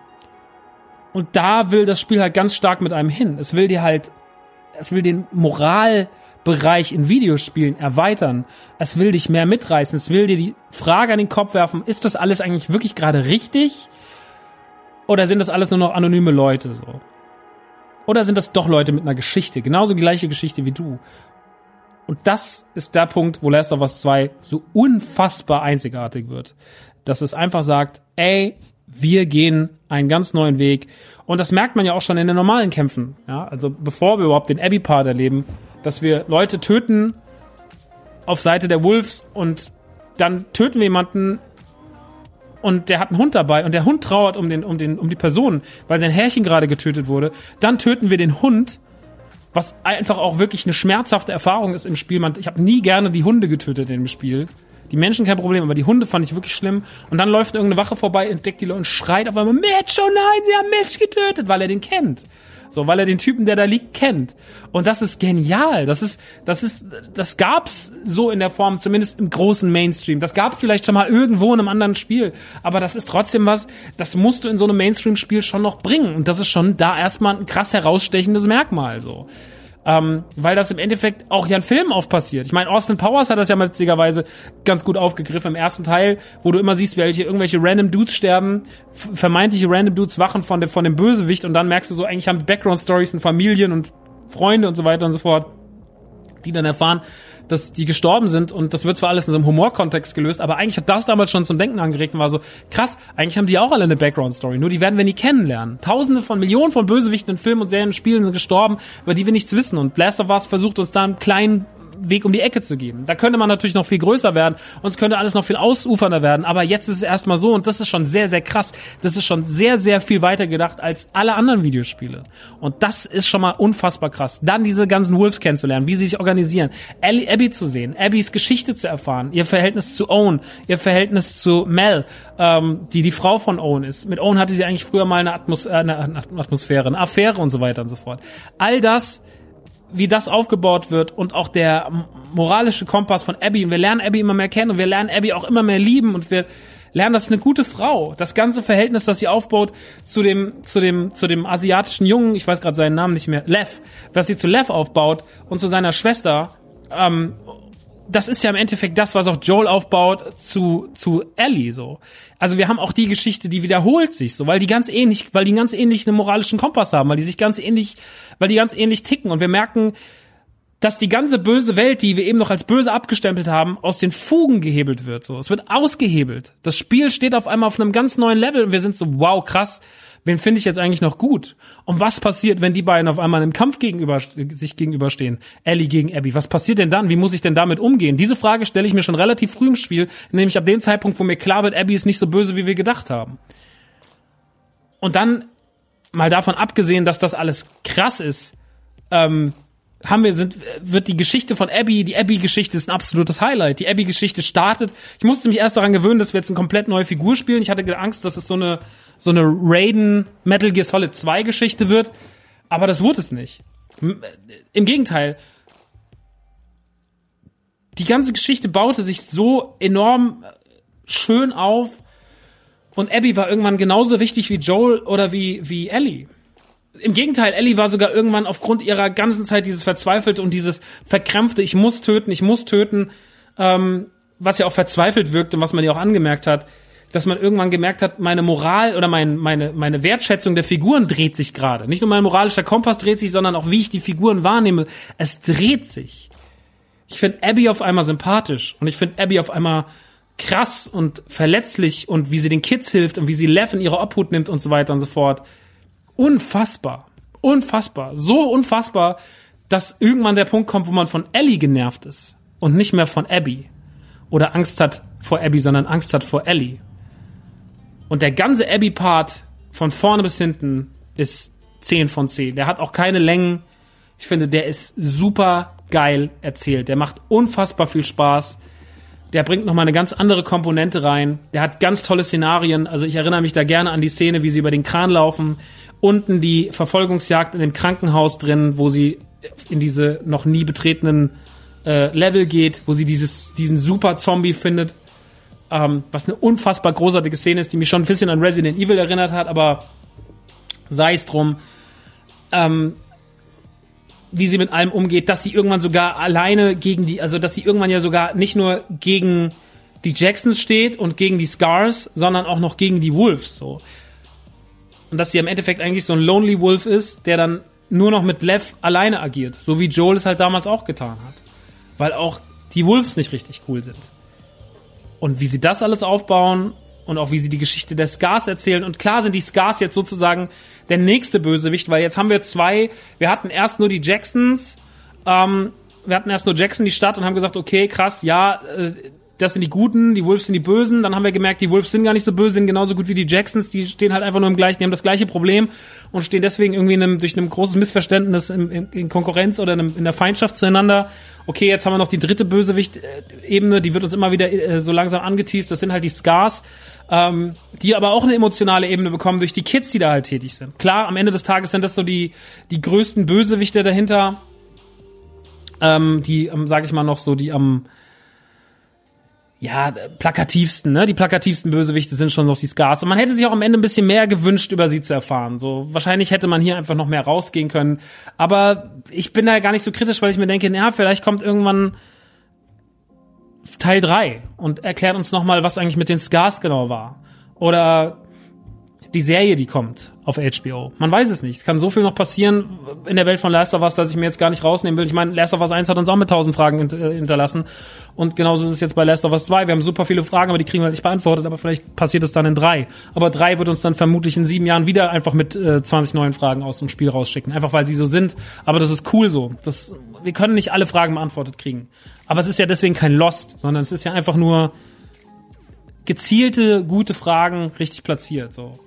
Und da will das Spiel halt ganz stark mit einem hin. Es will dir halt, es will den Moralbereich in Videospielen erweitern. Es will dich mehr mitreißen. Es will dir die Frage an den Kopf werfen, ist das alles eigentlich wirklich gerade richtig? Oder sind das alles nur noch anonyme Leute so? Oder sind das doch Leute mit einer Geschichte, genauso die gleiche Geschichte wie du? Und das ist der Punkt, wo Last of Us 2 so unfassbar einzigartig wird. Dass es einfach sagt, ey, wir gehen einen ganz neuen Weg. Und das merkt man ja auch schon in den normalen Kämpfen. Ja, also bevor wir überhaupt den Abby-Part erleben, dass wir Leute töten auf Seite der Wolves und dann töten wir jemanden und der hat einen Hund dabei und der Hund trauert um den, um den, um die Person, weil sein Herrchen gerade getötet wurde. Dann töten wir den Hund, was einfach auch wirklich eine schmerzhafte Erfahrung ist im Spiel. Man, ich habe nie gerne die Hunde getötet dem Spiel. Die Menschen kein Problem, aber die Hunde fand ich wirklich schlimm. Und dann läuft irgendeine Wache vorbei, entdeckt die Leute und schreit auf einmal, Mitch, oh nein, sie haben Mitch getötet, weil er den kennt. So, weil er den Typen, der da liegt, kennt. Und das ist genial. Das ist, das ist, das gab's so in der Form, zumindest im großen Mainstream. Das gab's vielleicht schon mal irgendwo in einem anderen Spiel. Aber das ist trotzdem was, das musst du in so einem Mainstream-Spiel schon noch bringen. Und das ist schon da erstmal ein krass herausstechendes Merkmal, so. Ähm, weil das im Endeffekt auch ja ein Film auf passiert. Ich meine, Austin Powers hat das ja witzigerweise ganz gut aufgegriffen im ersten Teil, wo du immer siehst, welche irgendwelche random Dudes sterben, vermeintliche random Dudes wachen von dem, von dem Bösewicht und dann merkst du so, eigentlich haben die Background Stories und Familien und Freunde und so weiter und so fort, die dann erfahren, dass die gestorben sind und das wird zwar alles in so einem Humorkontext gelöst, aber eigentlich hat das damals schon zum Denken angeregt und war so, krass, eigentlich haben die auch alle eine Background-Story, nur die werden wir nie kennenlernen. Tausende von Millionen von Bösewichten in Filmen und Serien und Spielen sind gestorben, über die wir nichts wissen und Last of Us versucht uns da einen kleinen Weg um die Ecke zu geben. Da könnte man natürlich noch viel größer werden und es könnte alles noch viel ausufernder werden, aber jetzt ist es erstmal so und das ist schon sehr, sehr krass. Das ist schon sehr, sehr viel weiter gedacht als alle anderen Videospiele. Und das ist schon mal unfassbar krass. Dann diese ganzen Wolves kennenzulernen, wie sie sich organisieren, Abby zu sehen, Abbys Geschichte zu erfahren, ihr Verhältnis zu Owen, ihr Verhältnis zu Mel, ähm, die die Frau von Owen ist. Mit Owen hatte sie eigentlich früher mal eine, Atmos äh, eine Atmosphäre, eine Affäre und so weiter und so fort. All das wie das aufgebaut wird und auch der moralische Kompass von Abby. Und wir lernen Abby immer mehr kennen und wir lernen Abby auch immer mehr lieben und wir lernen, das ist eine gute Frau. Das ganze Verhältnis, das sie aufbaut zu dem, zu dem, zu dem asiatischen Jungen, ich weiß gerade seinen Namen nicht mehr, Lev, was sie zu Lev aufbaut und zu seiner Schwester, ähm, das ist ja im Endeffekt das, was auch Joel aufbaut zu, zu Ellie, so. Also wir haben auch die Geschichte, die wiederholt sich, so, weil die ganz ähnlich, weil die ganz ähnlich einen moralischen Kompass haben, weil die sich ganz ähnlich, weil die ganz ähnlich ticken und wir merken, dass die ganze böse Welt, die wir eben noch als böse abgestempelt haben, aus den Fugen gehebelt wird, so. Es wird ausgehebelt. Das Spiel steht auf einmal auf einem ganz neuen Level und wir sind so, wow, krass wen finde ich jetzt eigentlich noch gut? Und was passiert, wenn die beiden auf einmal im Kampf gegenüber, sich gegenüberstehen? Ellie gegen Abby. Was passiert denn dann? Wie muss ich denn damit umgehen? Diese Frage stelle ich mir schon relativ früh im Spiel, nämlich ab dem Zeitpunkt, wo mir klar wird, Abby ist nicht so böse, wie wir gedacht haben. Und dann, mal davon abgesehen, dass das alles krass ist, ähm, haben wir, sind, wird die Geschichte von Abby, die Abby-Geschichte ist ein absolutes Highlight. Die Abby-Geschichte startet. Ich musste mich erst daran gewöhnen, dass wir jetzt eine komplett neue Figur spielen. Ich hatte Angst, dass es so eine, so eine Raiden Metal Gear Solid 2 Geschichte wird. Aber das wurde es nicht. Im Gegenteil. Die ganze Geschichte baute sich so enorm schön auf. Und Abby war irgendwann genauso wichtig wie Joel oder wie, wie Ellie. Im Gegenteil, Ellie war sogar irgendwann aufgrund ihrer ganzen Zeit dieses Verzweifelte und dieses Verkrampfte, ich muss töten, ich muss töten, ähm, was ja auch verzweifelt wirkt und was man ja auch angemerkt hat, dass man irgendwann gemerkt hat, meine Moral oder mein, meine, meine Wertschätzung der Figuren dreht sich gerade. Nicht nur mein moralischer Kompass dreht sich, sondern auch wie ich die Figuren wahrnehme. Es dreht sich. Ich finde Abby auf einmal sympathisch und ich finde Abby auf einmal krass und verletzlich und wie sie den Kids hilft und wie sie Lev in ihre Obhut nimmt und so weiter und so fort. Unfassbar. Unfassbar. So unfassbar, dass irgendwann der Punkt kommt, wo man von Ellie genervt ist und nicht mehr von Abby. Oder Angst hat vor Abby, sondern Angst hat vor Ellie. Und der ganze Abby-Part von vorne bis hinten ist 10 von 10. Der hat auch keine Längen. Ich finde, der ist super geil erzählt. Der macht unfassbar viel Spaß. Der bringt nochmal eine ganz andere Komponente rein. Der hat ganz tolle Szenarien. Also ich erinnere mich da gerne an die Szene, wie sie über den Kran laufen. Unten die Verfolgungsjagd in dem Krankenhaus drin, wo sie in diese noch nie betretenen äh, Level geht, wo sie dieses, diesen super Zombie findet ähm, was eine unfassbar großartige Szene ist, die mich schon ein bisschen an Resident Evil erinnert hat, aber sei es drum. Ähm, wie sie mit allem umgeht, dass sie irgendwann sogar alleine gegen die, also dass sie irgendwann ja sogar nicht nur gegen die Jacksons steht und gegen die Scars, sondern auch noch gegen die Wolves so. Und dass sie im Endeffekt eigentlich so ein Lonely Wolf ist, der dann nur noch mit Lev alleine agiert, so wie Joel es halt damals auch getan hat. Weil auch die Wolves nicht richtig cool sind. Und wie sie das alles aufbauen und auch wie sie die Geschichte der Scars erzählen. Und klar sind die Scars jetzt sozusagen der nächste Bösewicht, weil jetzt haben wir zwei, wir hatten erst nur die Jacksons, ähm, wir hatten erst nur Jackson, die Stadt, und haben gesagt, okay, krass, ja, äh, das sind die Guten, die Wolves sind die Bösen. Dann haben wir gemerkt, die Wolves sind gar nicht so böse, sind genauso gut wie die Jacksons. Die stehen halt einfach nur im gleichen, die haben das gleiche Problem und stehen deswegen irgendwie in einem, durch ein großes Missverständnis in, in, in Konkurrenz oder in, in der Feindschaft zueinander. Okay, jetzt haben wir noch die dritte Bösewicht-Ebene, die wird uns immer wieder äh, so langsam angeteased. Das sind halt die Scars, ähm, die aber auch eine emotionale Ebene bekommen durch die Kids, die da halt tätig sind. Klar, am Ende des Tages sind das so die, die größten Bösewichte dahinter, ähm, die, ähm, sag ich mal noch so, die am ja, plakativsten, ne? Die plakativsten Bösewichte sind schon noch die Scars. Und man hätte sich auch am Ende ein bisschen mehr gewünscht, über sie zu erfahren. So, wahrscheinlich hätte man hier einfach noch mehr rausgehen können. Aber ich bin da gar nicht so kritisch, weil ich mir denke, ja, vielleicht kommt irgendwann Teil drei und erklärt uns nochmal, was eigentlich mit den Scars genau war. Oder die Serie, die kommt auf HBO. Man weiß es nicht. Es kann so viel noch passieren in der Welt von Last of Us, dass ich mir jetzt gar nicht rausnehmen will. Ich meine, Last of Us 1 hat uns auch mit tausend Fragen äh, hinterlassen. Und genauso ist es jetzt bei Last of Us 2. Wir haben super viele Fragen, aber die kriegen wir halt nicht beantwortet. Aber vielleicht passiert es dann in drei. Aber drei wird uns dann vermutlich in sieben Jahren wieder einfach mit äh, 20 neuen Fragen aus dem Spiel rausschicken. Einfach weil sie so sind. Aber das ist cool so. Das, wir können nicht alle Fragen beantwortet kriegen. Aber es ist ja deswegen kein Lost, sondern es ist ja einfach nur gezielte, gute Fragen richtig platziert. So.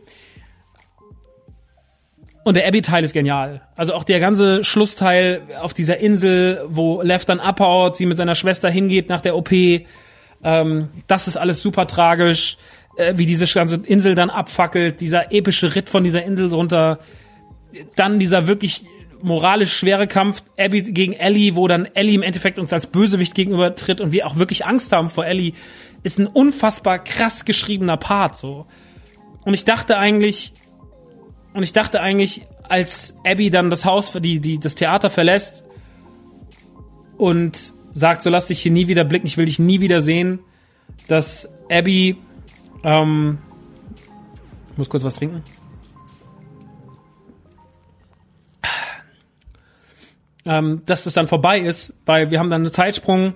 Und der Abby-Teil ist genial. Also auch der ganze Schlussteil auf dieser Insel, wo Lev dann abhaut, sie mit seiner Schwester hingeht nach der OP. Ähm, das ist alles super tragisch. Äh, wie diese ganze Insel dann abfackelt, dieser epische Ritt von dieser Insel runter. Dann dieser wirklich moralisch schwere Kampf Abby gegen Ellie, wo dann Ellie im Endeffekt uns als Bösewicht gegenübertritt und wir auch wirklich Angst haben vor Ellie, ist ein unfassbar krass geschriebener Part so. Und ich dachte eigentlich, und ich dachte eigentlich, als Abby dann das Haus, die, die, das Theater verlässt und sagt, so lass dich hier nie wieder blicken, ich will dich nie wieder sehen, dass Abby, ähm, ich muss kurz was trinken. Ähm, dass das dann vorbei ist, weil wir haben dann einen Zeitsprung.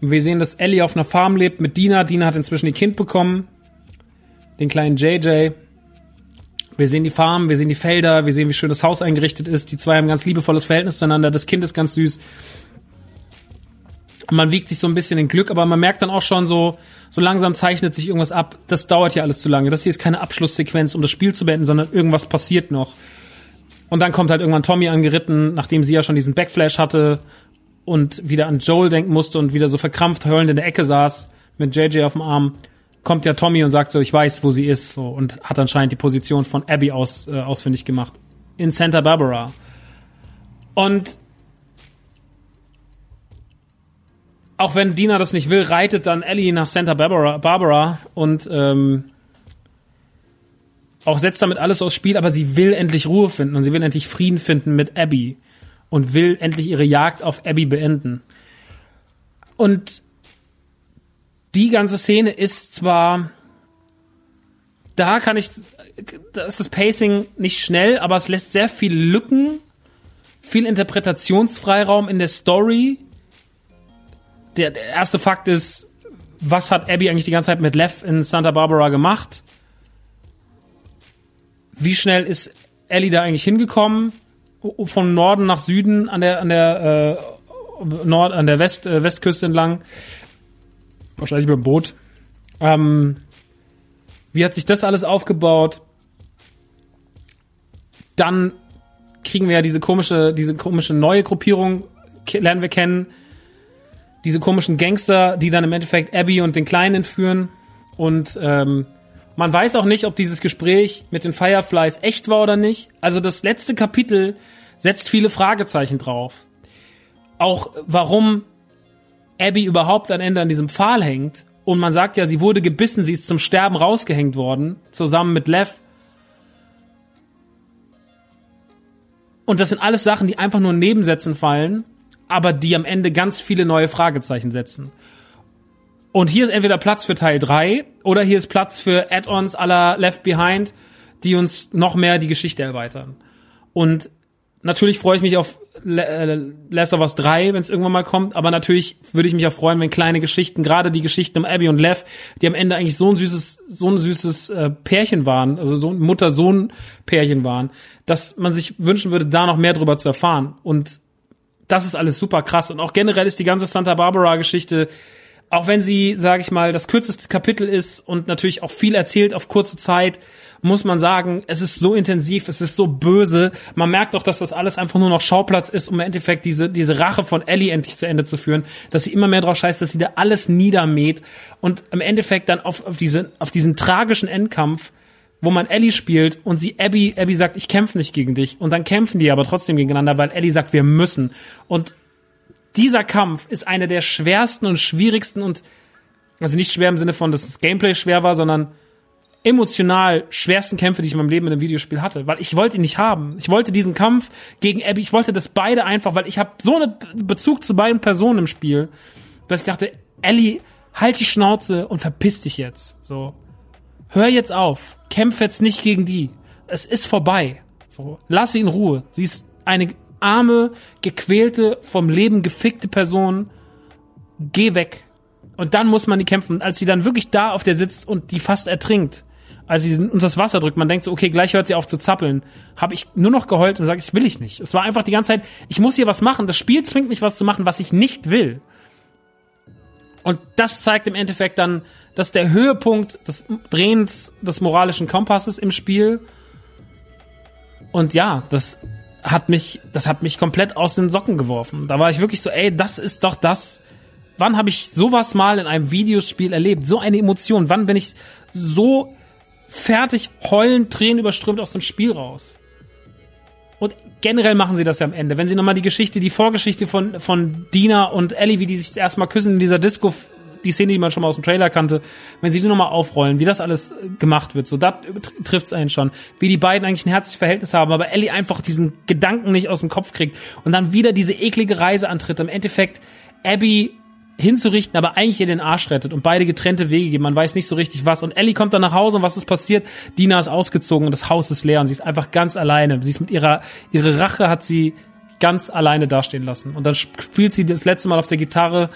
Wir sehen, dass Ellie auf einer Farm lebt mit Dina. Dina hat inzwischen ihr Kind bekommen. Den kleinen JJ. Wir sehen die Farm, wir sehen die Felder, wir sehen, wie schön das Haus eingerichtet ist. Die zwei haben ein ganz liebevolles Verhältnis zueinander. Das Kind ist ganz süß. Und man wiegt sich so ein bisschen in Glück, aber man merkt dann auch schon so, so langsam zeichnet sich irgendwas ab. Das dauert hier alles zu lange. Das hier ist keine Abschlusssequenz, um das Spiel zu beenden, sondern irgendwas passiert noch. Und dann kommt halt irgendwann Tommy angeritten, nachdem sie ja schon diesen Backflash hatte und wieder an Joel denken musste und wieder so verkrampft heulend in der Ecke saß mit JJ auf dem Arm kommt ja Tommy und sagt so, ich weiß, wo sie ist, so, und hat anscheinend die Position von Abby aus, äh, ausfindig gemacht. In Santa Barbara. Und auch wenn Dina das nicht will, reitet dann Ellie nach Santa Barbara, Barbara und ähm, auch setzt damit alles aufs Spiel, aber sie will endlich Ruhe finden und sie will endlich Frieden finden mit Abby und will endlich ihre Jagd auf Abby beenden. Und die ganze Szene ist zwar, da kann ich, da ist das Pacing nicht schnell, aber es lässt sehr viel Lücken, viel Interpretationsfreiraum in der Story. Der, der erste Fakt ist, was hat Abby eigentlich die ganze Zeit mit Lev in Santa Barbara gemacht? Wie schnell ist Ellie da eigentlich hingekommen? Von Norden nach Süden an der an der äh, Nord an der West äh, Westküste entlang wahrscheinlich mit dem Boot. Ähm, wie hat sich das alles aufgebaut? Dann kriegen wir ja diese komische, diese komische neue Gruppierung, lernen wir kennen. Diese komischen Gangster, die dann im Endeffekt Abby und den Kleinen entführen. Und ähm, man weiß auch nicht, ob dieses Gespräch mit den Fireflies echt war oder nicht. Also das letzte Kapitel setzt viele Fragezeichen drauf. Auch warum Abby überhaupt am Ende an diesem Pfahl hängt und man sagt ja, sie wurde gebissen, sie ist zum Sterben rausgehängt worden, zusammen mit Lev. Und das sind alles Sachen, die einfach nur in Nebensätzen fallen, aber die am Ende ganz viele neue Fragezeichen setzen. Und hier ist entweder Platz für Teil 3 oder hier ist Platz für Add-ons aller Left Behind, die uns noch mehr die Geschichte erweitern. Und natürlich freue ich mich auf Last of Us 3, wenn es irgendwann mal kommt, aber natürlich würde ich mich auch freuen, wenn kleine Geschichten, gerade die Geschichten um Abby und Lev, die am Ende eigentlich so ein süßes, so ein süßes äh, Pärchen waren, also so ein Mutter-Sohn-Pärchen waren, dass man sich wünschen würde, da noch mehr drüber zu erfahren. Und das ist alles super krass. Und auch generell ist die ganze Santa Barbara-Geschichte auch wenn sie, sage ich mal, das kürzeste Kapitel ist und natürlich auch viel erzählt auf kurze Zeit, muss man sagen, es ist so intensiv, es ist so böse. Man merkt auch, dass das alles einfach nur noch Schauplatz ist, um im Endeffekt diese, diese Rache von Ellie endlich zu Ende zu führen, dass sie immer mehr drauf scheißt, dass sie da alles niedermäht und im Endeffekt dann auf, auf, diese, auf diesen tragischen Endkampf, wo man Ellie spielt und sie Abby, Abby sagt, ich kämpfe nicht gegen dich und dann kämpfen die aber trotzdem gegeneinander, weil Ellie sagt, wir müssen. Und dieser Kampf ist einer der schwersten und schwierigsten und also nicht schwer im Sinne von, dass das Gameplay schwer war, sondern emotional schwersten Kämpfe, die ich in meinem Leben in einem Videospiel hatte, weil ich wollte ihn nicht haben. Ich wollte diesen Kampf gegen Abby, ich wollte das beide einfach, weil ich habe so einen Bezug zu beiden Personen im Spiel, dass ich dachte, Ellie, halt die Schnauze und verpiss dich jetzt. So, hör jetzt auf, kämpf jetzt nicht gegen die. Es ist vorbei. So, lass sie in Ruhe. Sie ist eine arme, gequälte, vom Leben gefickte Person. Geh weg. Und dann muss man die kämpfen. Als sie dann wirklich da auf der sitzt und die fast ertrinkt, als sie uns das Wasser drückt, man denkt so, okay, gleich hört sie auf zu zappeln, habe ich nur noch geheult und gesagt, ich will ich nicht. Es war einfach die ganze Zeit, ich muss hier was machen. Das Spiel zwingt mich, was zu machen, was ich nicht will. Und das zeigt im Endeffekt dann, dass der Höhepunkt des Drehens des moralischen Kompasses im Spiel. Und ja, das hat mich, das hat mich komplett aus den Socken geworfen. Da war ich wirklich so, ey, das ist doch das. Wann habe ich sowas mal in einem Videospiel erlebt? So eine Emotion. Wann bin ich so fertig, heulend, Tränen überströmt aus dem Spiel raus? Und generell machen sie das ja am Ende. Wenn sie nochmal die Geschichte, die Vorgeschichte von, von Dina und Ellie, wie die sich erstmal küssen in dieser Disco, die Szene, die man schon mal aus dem Trailer kannte, wenn sie die nochmal aufrollen, wie das alles äh, gemacht wird, so, da trifft's einen schon. Wie die beiden eigentlich ein herzliches Verhältnis haben, aber Ellie einfach diesen Gedanken nicht aus dem Kopf kriegt und dann wieder diese eklige Reise antritt. Im Endeffekt Abby hinzurichten, aber eigentlich ihr den Arsch rettet und beide getrennte Wege gehen. Man weiß nicht so richtig was. Und Ellie kommt dann nach Hause und was ist passiert? Dina ist ausgezogen und das Haus ist leer und sie ist einfach ganz alleine. Sie ist mit ihrer, ihre Rache hat sie ganz alleine dastehen lassen. Und dann spielt sie das letzte Mal auf der Gitarre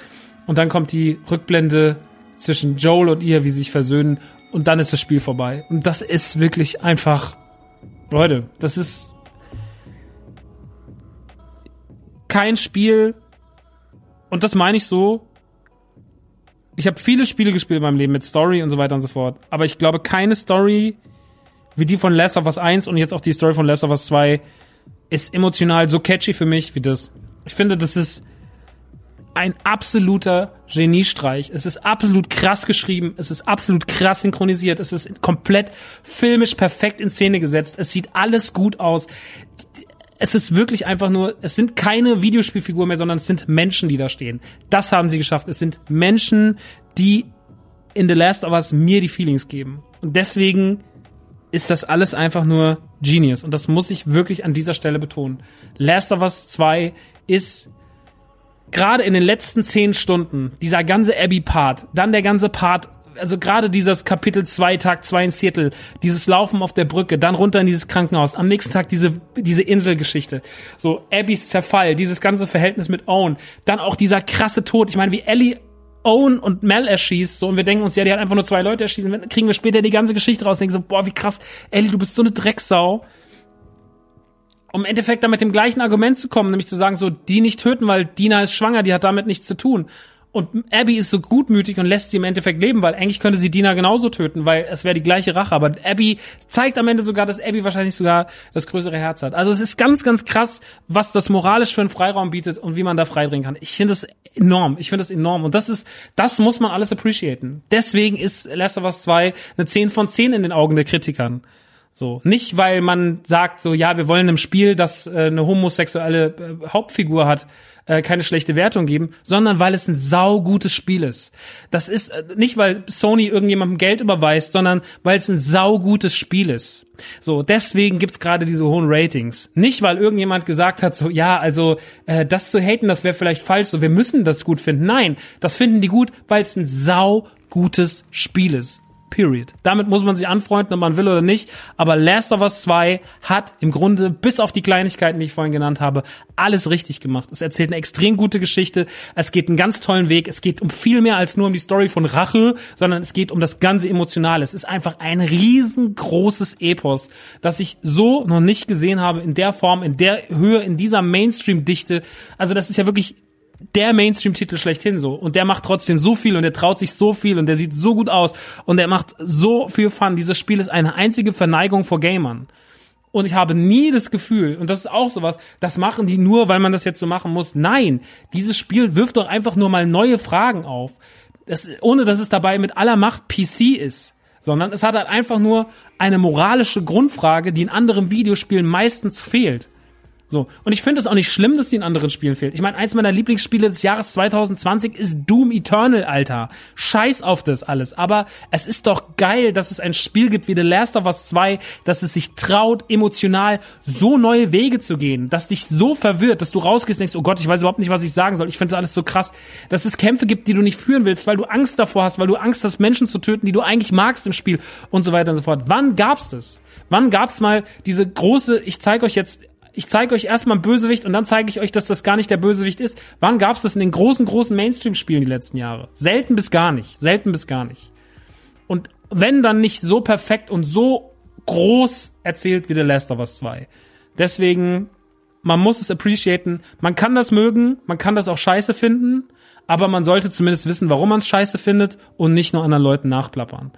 und dann kommt die Rückblende zwischen Joel und ihr, wie sie sich versöhnen und dann ist das Spiel vorbei. Und das ist wirklich einfach, Leute, das ist kein Spiel, und das meine ich so, ich habe viele Spiele gespielt in meinem Leben mit Story und so weiter und so fort. Aber ich glaube, keine Story wie die von Last of Us 1 und jetzt auch die Story von Last of Us 2 ist emotional so catchy für mich wie das. Ich finde, das ist ein absoluter Geniestreich. Es ist absolut krass geschrieben, es ist absolut krass synchronisiert, es ist komplett filmisch perfekt in Szene gesetzt, es sieht alles gut aus es ist wirklich einfach nur, es sind keine Videospielfiguren mehr, sondern es sind Menschen, die da stehen. Das haben sie geschafft. Es sind Menschen, die in The Last of Us mir die Feelings geben. Und deswegen ist das alles einfach nur Genius. Und das muss ich wirklich an dieser Stelle betonen. Last of Us 2 ist gerade in den letzten zehn Stunden, dieser ganze Abby-Part, dann der ganze Part also gerade dieses Kapitel 2, Tag 2 in Seattle, dieses Laufen auf der Brücke, dann runter in dieses Krankenhaus, am nächsten Tag diese, diese Inselgeschichte, so Abbys Zerfall, dieses ganze Verhältnis mit Owen, dann auch dieser krasse Tod, ich meine, wie Ellie Owen und Mel erschießt, so, und wir denken uns, ja, die hat einfach nur zwei Leute erschießen, dann kriegen wir später die ganze Geschichte raus, denken so, boah, wie krass, Ellie, du bist so eine Drecksau. Um im Endeffekt dann mit dem gleichen Argument zu kommen, nämlich zu sagen, so, die nicht töten, weil Dina ist schwanger, die hat damit nichts zu tun. Und Abby ist so gutmütig und lässt sie im Endeffekt leben, weil eigentlich könnte sie Dina genauso töten, weil es wäre die gleiche Rache. Aber Abby zeigt am Ende sogar, dass Abby wahrscheinlich sogar das größere Herz hat. Also es ist ganz, ganz krass, was das moralisch für einen Freiraum bietet und wie man da freidringen kann. Ich finde das enorm. Ich finde das enorm. Und das ist, das muss man alles appreciaten. Deswegen ist Last of Us 2 eine 10 von 10 in den Augen der Kritikern. So, nicht weil man sagt so, ja, wir wollen im Spiel, das äh, eine homosexuelle äh, Hauptfigur hat, äh, keine schlechte Wertung geben, sondern weil es ein saugutes Spiel ist. Das ist äh, nicht, weil Sony irgendjemandem Geld überweist, sondern weil es ein saugutes Spiel ist. So, deswegen gibt's gerade diese hohen Ratings. Nicht, weil irgendjemand gesagt hat, so, ja, also äh, das zu haten, das wäre vielleicht falsch, so, wir müssen das gut finden. Nein, das finden die gut, weil es ein saugutes Spiel ist. Period. Damit muss man sich anfreunden, ob man will oder nicht. Aber Last of Us 2 hat im Grunde, bis auf die Kleinigkeiten, die ich vorhin genannt habe, alles richtig gemacht. Es erzählt eine extrem gute Geschichte. Es geht einen ganz tollen Weg. Es geht um viel mehr als nur um die Story von Rache, sondern es geht um das ganze Emotionale. Es ist einfach ein riesengroßes Epos, das ich so noch nicht gesehen habe, in der Form, in der Höhe, in dieser Mainstream-Dichte. Also das ist ja wirklich der Mainstream-Titel schlechthin so. Und der macht trotzdem so viel und der traut sich so viel und der sieht so gut aus und der macht so viel Fun. Dieses Spiel ist eine einzige Verneigung vor Gamern. Und ich habe nie das Gefühl, und das ist auch sowas, das machen die nur, weil man das jetzt so machen muss. Nein, dieses Spiel wirft doch einfach nur mal neue Fragen auf. Das, ohne dass es dabei mit aller Macht PC ist. Sondern es hat halt einfach nur eine moralische Grundfrage, die in anderen Videospielen meistens fehlt. So. Und ich finde es auch nicht schlimm, dass die in anderen Spielen fehlt. Ich meine, eins meiner Lieblingsspiele des Jahres 2020 ist Doom Eternal, Alter. Scheiß auf das alles. Aber es ist doch geil, dass es ein Spiel gibt wie The Last of Us 2, dass es sich traut, emotional so neue Wege zu gehen, dass dich so verwirrt, dass du rausgehst und denkst, oh Gott, ich weiß überhaupt nicht, was ich sagen soll. Ich finde das alles so krass. Dass es Kämpfe gibt, die du nicht führen willst, weil du Angst davor hast, weil du Angst hast, Menschen zu töten, die du eigentlich magst im Spiel und so weiter und so fort. Wann gab's das? Wann gab's mal diese große, ich zeige euch jetzt ich zeige euch erstmal einen Bösewicht und dann zeige ich euch, dass das gar nicht der Bösewicht ist. Wann gab es das in den großen, großen Mainstream-Spielen die letzten Jahre? Selten bis gar nicht. Selten bis gar nicht. Und wenn dann nicht so perfekt und so groß erzählt wie The Last of Us 2. Deswegen, man muss es appreciaten. Man kann das mögen, man kann das auch scheiße finden, aber man sollte zumindest wissen, warum man es scheiße findet und nicht nur anderen Leuten nachplappern.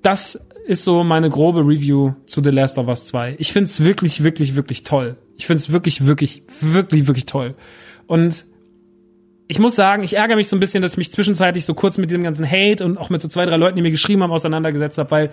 Das ist so meine grobe Review zu The Last of Us 2. Ich finde es wirklich, wirklich, wirklich toll. Ich finde es wirklich, wirklich, wirklich, wirklich toll. Und ich muss sagen, ich ärgere mich so ein bisschen, dass ich mich zwischenzeitlich so kurz mit diesem ganzen Hate und auch mit so zwei, drei Leuten, die mir geschrieben haben, auseinandergesetzt habe, weil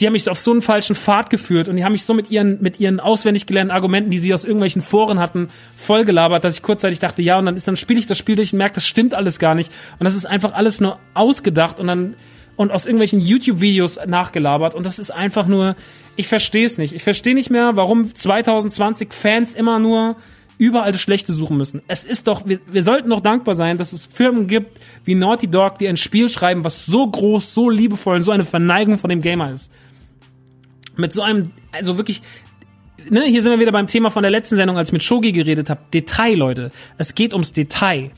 die haben mich so auf so einen falschen Pfad geführt und die haben mich so mit ihren, mit ihren auswendig gelernten Argumenten, die sie aus irgendwelchen Foren hatten, vollgelabert, dass ich kurzzeitig dachte, ja, und dann ist, dann spiele ich das Spiel durch und merke, das stimmt alles gar nicht. Und das ist einfach alles nur ausgedacht und dann und aus irgendwelchen YouTube-Videos nachgelabert. Und das ist einfach nur, ich verstehe es nicht. Ich verstehe nicht mehr, warum 2020 Fans immer nur überall das Schlechte suchen müssen. Es ist doch, wir, wir sollten doch dankbar sein, dass es Firmen gibt wie Naughty Dog, die ein Spiel schreiben, was so groß, so liebevoll und so eine Verneigung von dem Gamer ist. Mit so einem, also wirklich, ne, hier sind wir wieder beim Thema von der letzten Sendung, als ich mit Shogi geredet habe. Detail, Leute. Es geht ums Detail.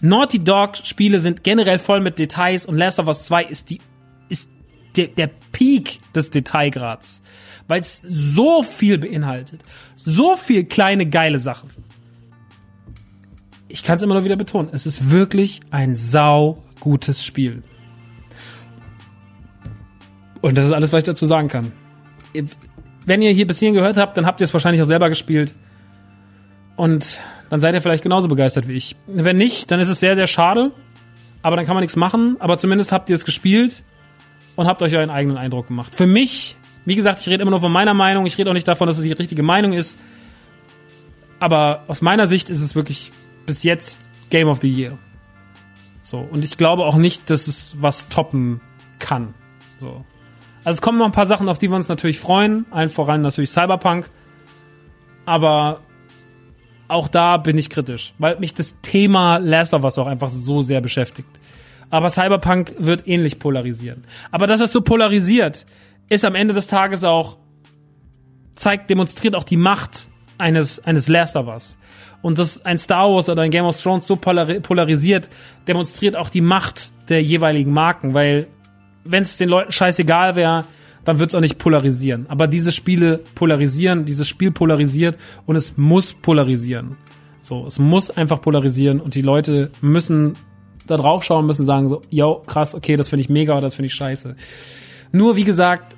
Naughty Dog Spiele sind generell voll mit Details und Last of Us 2 ist die ist der, der Peak des Detailgrads, weil es so viel beinhaltet, so viel kleine geile Sachen. Ich kann es immer nur wieder betonen, es ist wirklich ein sau gutes Spiel. Und das ist alles, was ich dazu sagen kann. Wenn ihr hier bis hierhin gehört habt, dann habt ihr es wahrscheinlich auch selber gespielt. Und dann seid ihr vielleicht genauso begeistert wie ich. Wenn nicht, dann ist es sehr, sehr schade. Aber dann kann man nichts machen. Aber zumindest habt ihr es gespielt und habt euch euren eigenen Eindruck gemacht. Für mich, wie gesagt, ich rede immer nur von meiner Meinung. Ich rede auch nicht davon, dass es die richtige Meinung ist. Aber aus meiner Sicht ist es wirklich bis jetzt Game of the Year. So. Und ich glaube auch nicht, dass es was toppen kann. So. Also es kommen noch ein paar Sachen, auf die wir uns natürlich freuen. Allen voran natürlich Cyberpunk. Aber auch da bin ich kritisch, weil mich das Thema Last of Us auch einfach so sehr beschäftigt. Aber Cyberpunk wird ähnlich polarisieren. Aber dass es so polarisiert, ist am Ende des Tages auch, zeigt, demonstriert auch die Macht eines, eines Last of Us. Und dass ein Star Wars oder ein Game of Thrones so polarisiert, demonstriert auch die Macht der jeweiligen Marken, weil wenn es den Leuten scheißegal wäre, dann wird es auch nicht polarisieren. Aber diese Spiele polarisieren, dieses Spiel polarisiert und es muss polarisieren. So, es muss einfach polarisieren und die Leute müssen da drauf schauen, müssen sagen so, yo, krass, okay, das finde ich mega oder das finde ich scheiße. Nur, wie gesagt,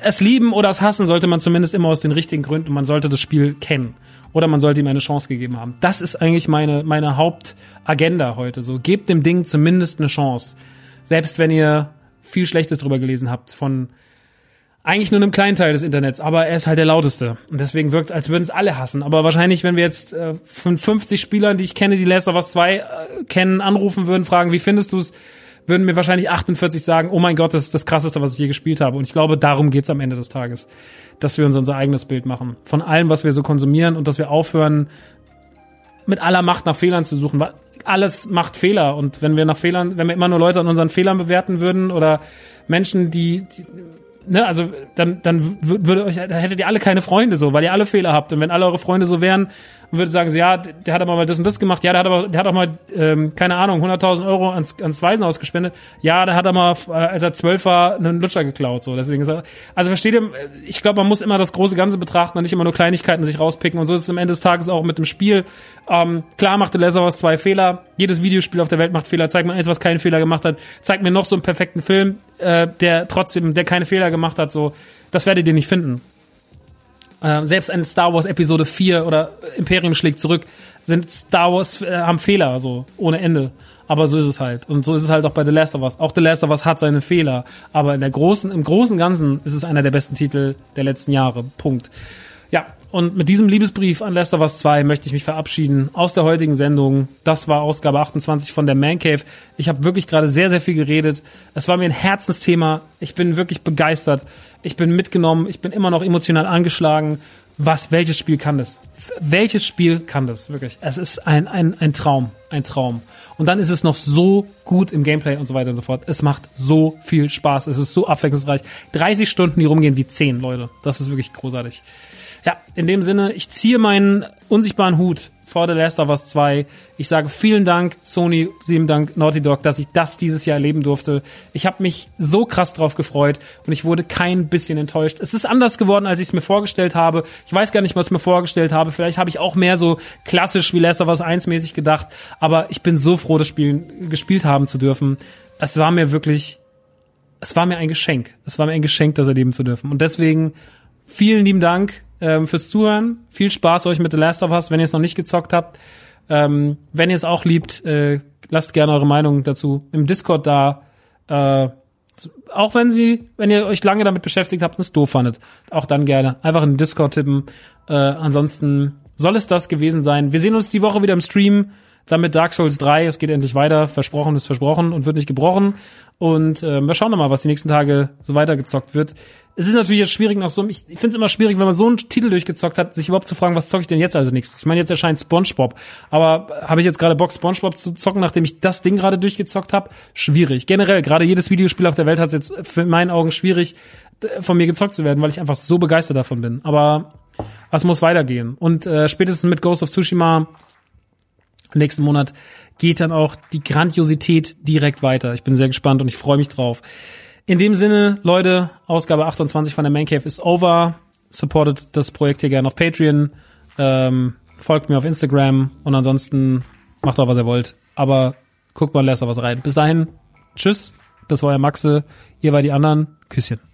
es lieben oder es hassen sollte man zumindest immer aus den richtigen Gründen. Man sollte das Spiel kennen oder man sollte ihm eine Chance gegeben haben. Das ist eigentlich meine, meine Hauptagenda heute. So, gebt dem Ding zumindest eine Chance. Selbst wenn ihr viel Schlechtes drüber gelesen habt von eigentlich nur einem kleinen Teil des Internets, aber er ist halt der lauteste. Und deswegen wirkt es, als würden es alle hassen. Aber wahrscheinlich, wenn wir jetzt äh, von 50 Spielern, die ich kenne, die Last of Us 2 äh, kennen, anrufen würden, fragen, wie findest du es, würden mir wahrscheinlich 48 sagen, oh mein Gott, das ist das krasseste, was ich je gespielt habe. Und ich glaube, darum geht's am Ende des Tages. Dass wir uns unser eigenes Bild machen. Von allem, was wir so konsumieren und dass wir aufhören, mit aller Macht nach Fehlern zu suchen, weil alles macht Fehler. Und wenn wir nach Fehlern, wenn wir immer nur Leute an unseren Fehlern bewerten würden oder Menschen, die, die ne, also dann, dann würde euch, dann hättet ihr alle keine Freunde so, weil ihr alle Fehler habt. Und wenn alle eure Freunde so wären, würde sagen sie, ja, der hat aber mal das und das gemacht, ja, der hat aber, der hat auch mal, ähm, keine Ahnung, 100.000 Euro ans, ans Waisenhaus gespendet, ja, der hat aber mal, äh, als er zwölf war, einen Lutscher geklaut, so, deswegen ist er, also versteht ihr, ich glaube, man muss immer das große Ganze betrachten und nicht immer nur Kleinigkeiten sich rauspicken. Und so ist es am Ende des Tages auch mit dem Spiel, ähm, klar machte Last of Us zwei Fehler, jedes Videospiel auf der Welt macht Fehler, zeigt mir eins, was keinen Fehler gemacht hat, zeigt mir noch so einen perfekten Film, äh, der trotzdem, der keine Fehler gemacht hat, so, das werdet ihr nicht finden. Äh, selbst ein Star Wars Episode 4 oder Imperium schlägt zurück, sind Star Wars, äh, haben Fehler, so, ohne Ende. Aber so ist es halt. Und so ist es halt auch bei The Last of Us. Auch The Last of Us hat seine Fehler. Aber in der großen, im großen Ganzen ist es einer der besten Titel der letzten Jahre. Punkt. Ja, und mit diesem Liebesbrief an Lester was 2 möchte ich mich verabschieden aus der heutigen Sendung. Das war Ausgabe 28 von der Man Cave. Ich habe wirklich gerade sehr, sehr viel geredet. Es war mir ein Herzensthema. Ich bin wirklich begeistert. Ich bin mitgenommen. Ich bin immer noch emotional angeschlagen. Was, welches Spiel kann das? Welches Spiel kann das? Wirklich. Es ist ein, ein, ein Traum. Ein Traum. Und dann ist es noch so gut im Gameplay und so weiter und so fort. Es macht so viel Spaß. Es ist so abwechslungsreich. 30 Stunden, die rumgehen wie 10, Leute. Das ist wirklich großartig. Ja, in dem Sinne, ich ziehe meinen unsichtbaren Hut vor The Last of Us 2. Ich sage vielen Dank, Sony, vielen Dank, Naughty Dog, dass ich das dieses Jahr erleben durfte. Ich habe mich so krass drauf gefreut und ich wurde kein bisschen enttäuscht. Es ist anders geworden, als ich es mir vorgestellt habe. Ich weiß gar nicht, was ich mir vorgestellt habe. Vielleicht habe ich auch mehr so klassisch wie Last of Us 1 mäßig gedacht. Aber ich bin so froh, das Spiel gespielt haben zu dürfen. Es war mir wirklich, es war mir ein Geschenk. Es war mir ein Geschenk, das erleben zu dürfen. Und deswegen vielen lieben Dank ähm, fürs Zuhören. Viel Spaß euch mit The Last of Us, wenn ihr es noch nicht gezockt habt. Ähm, wenn ihr es auch liebt, äh, lasst gerne eure Meinung dazu im Discord da. Äh, auch wenn sie, wenn ihr euch lange damit beschäftigt habt und es doof fandet, auch dann gerne einfach in den Discord tippen. Äh, ansonsten soll es das gewesen sein. Wir sehen uns die Woche wieder im Stream. Dann mit Dark Souls 3. Es geht endlich weiter. Versprochen ist versprochen und wird nicht gebrochen. Und äh, wir schauen mal, was die nächsten Tage so weitergezockt wird es ist natürlich jetzt schwierig nach so einem, ich finde es immer schwierig, wenn man so einen Titel durchgezockt hat, sich überhaupt zu fragen, was zocke ich denn jetzt als nächstes? Ich meine, jetzt erscheint SpongeBob, aber habe ich jetzt gerade Bock, SpongeBob zu zocken, nachdem ich das Ding gerade durchgezockt habe? Schwierig. Generell, gerade jedes Videospiel auf der Welt hat jetzt für in meinen Augen schwierig, von mir gezockt zu werden, weil ich einfach so begeistert davon bin. Aber es muss weitergehen. Und äh, spätestens mit Ghost of Tsushima nächsten Monat geht dann auch die Grandiosität direkt weiter. Ich bin sehr gespannt und ich freue mich drauf. In dem Sinne, Leute, Ausgabe 28 von der Man Cave ist over. Supportet das Projekt hier gerne auf Patreon. Ähm, folgt mir auf Instagram und ansonsten macht auch, was ihr wollt. Aber guckt mal, lässt auch was rein. Bis dahin, tschüss. Das war euer Maxe. Ihr war die anderen. Küsschen.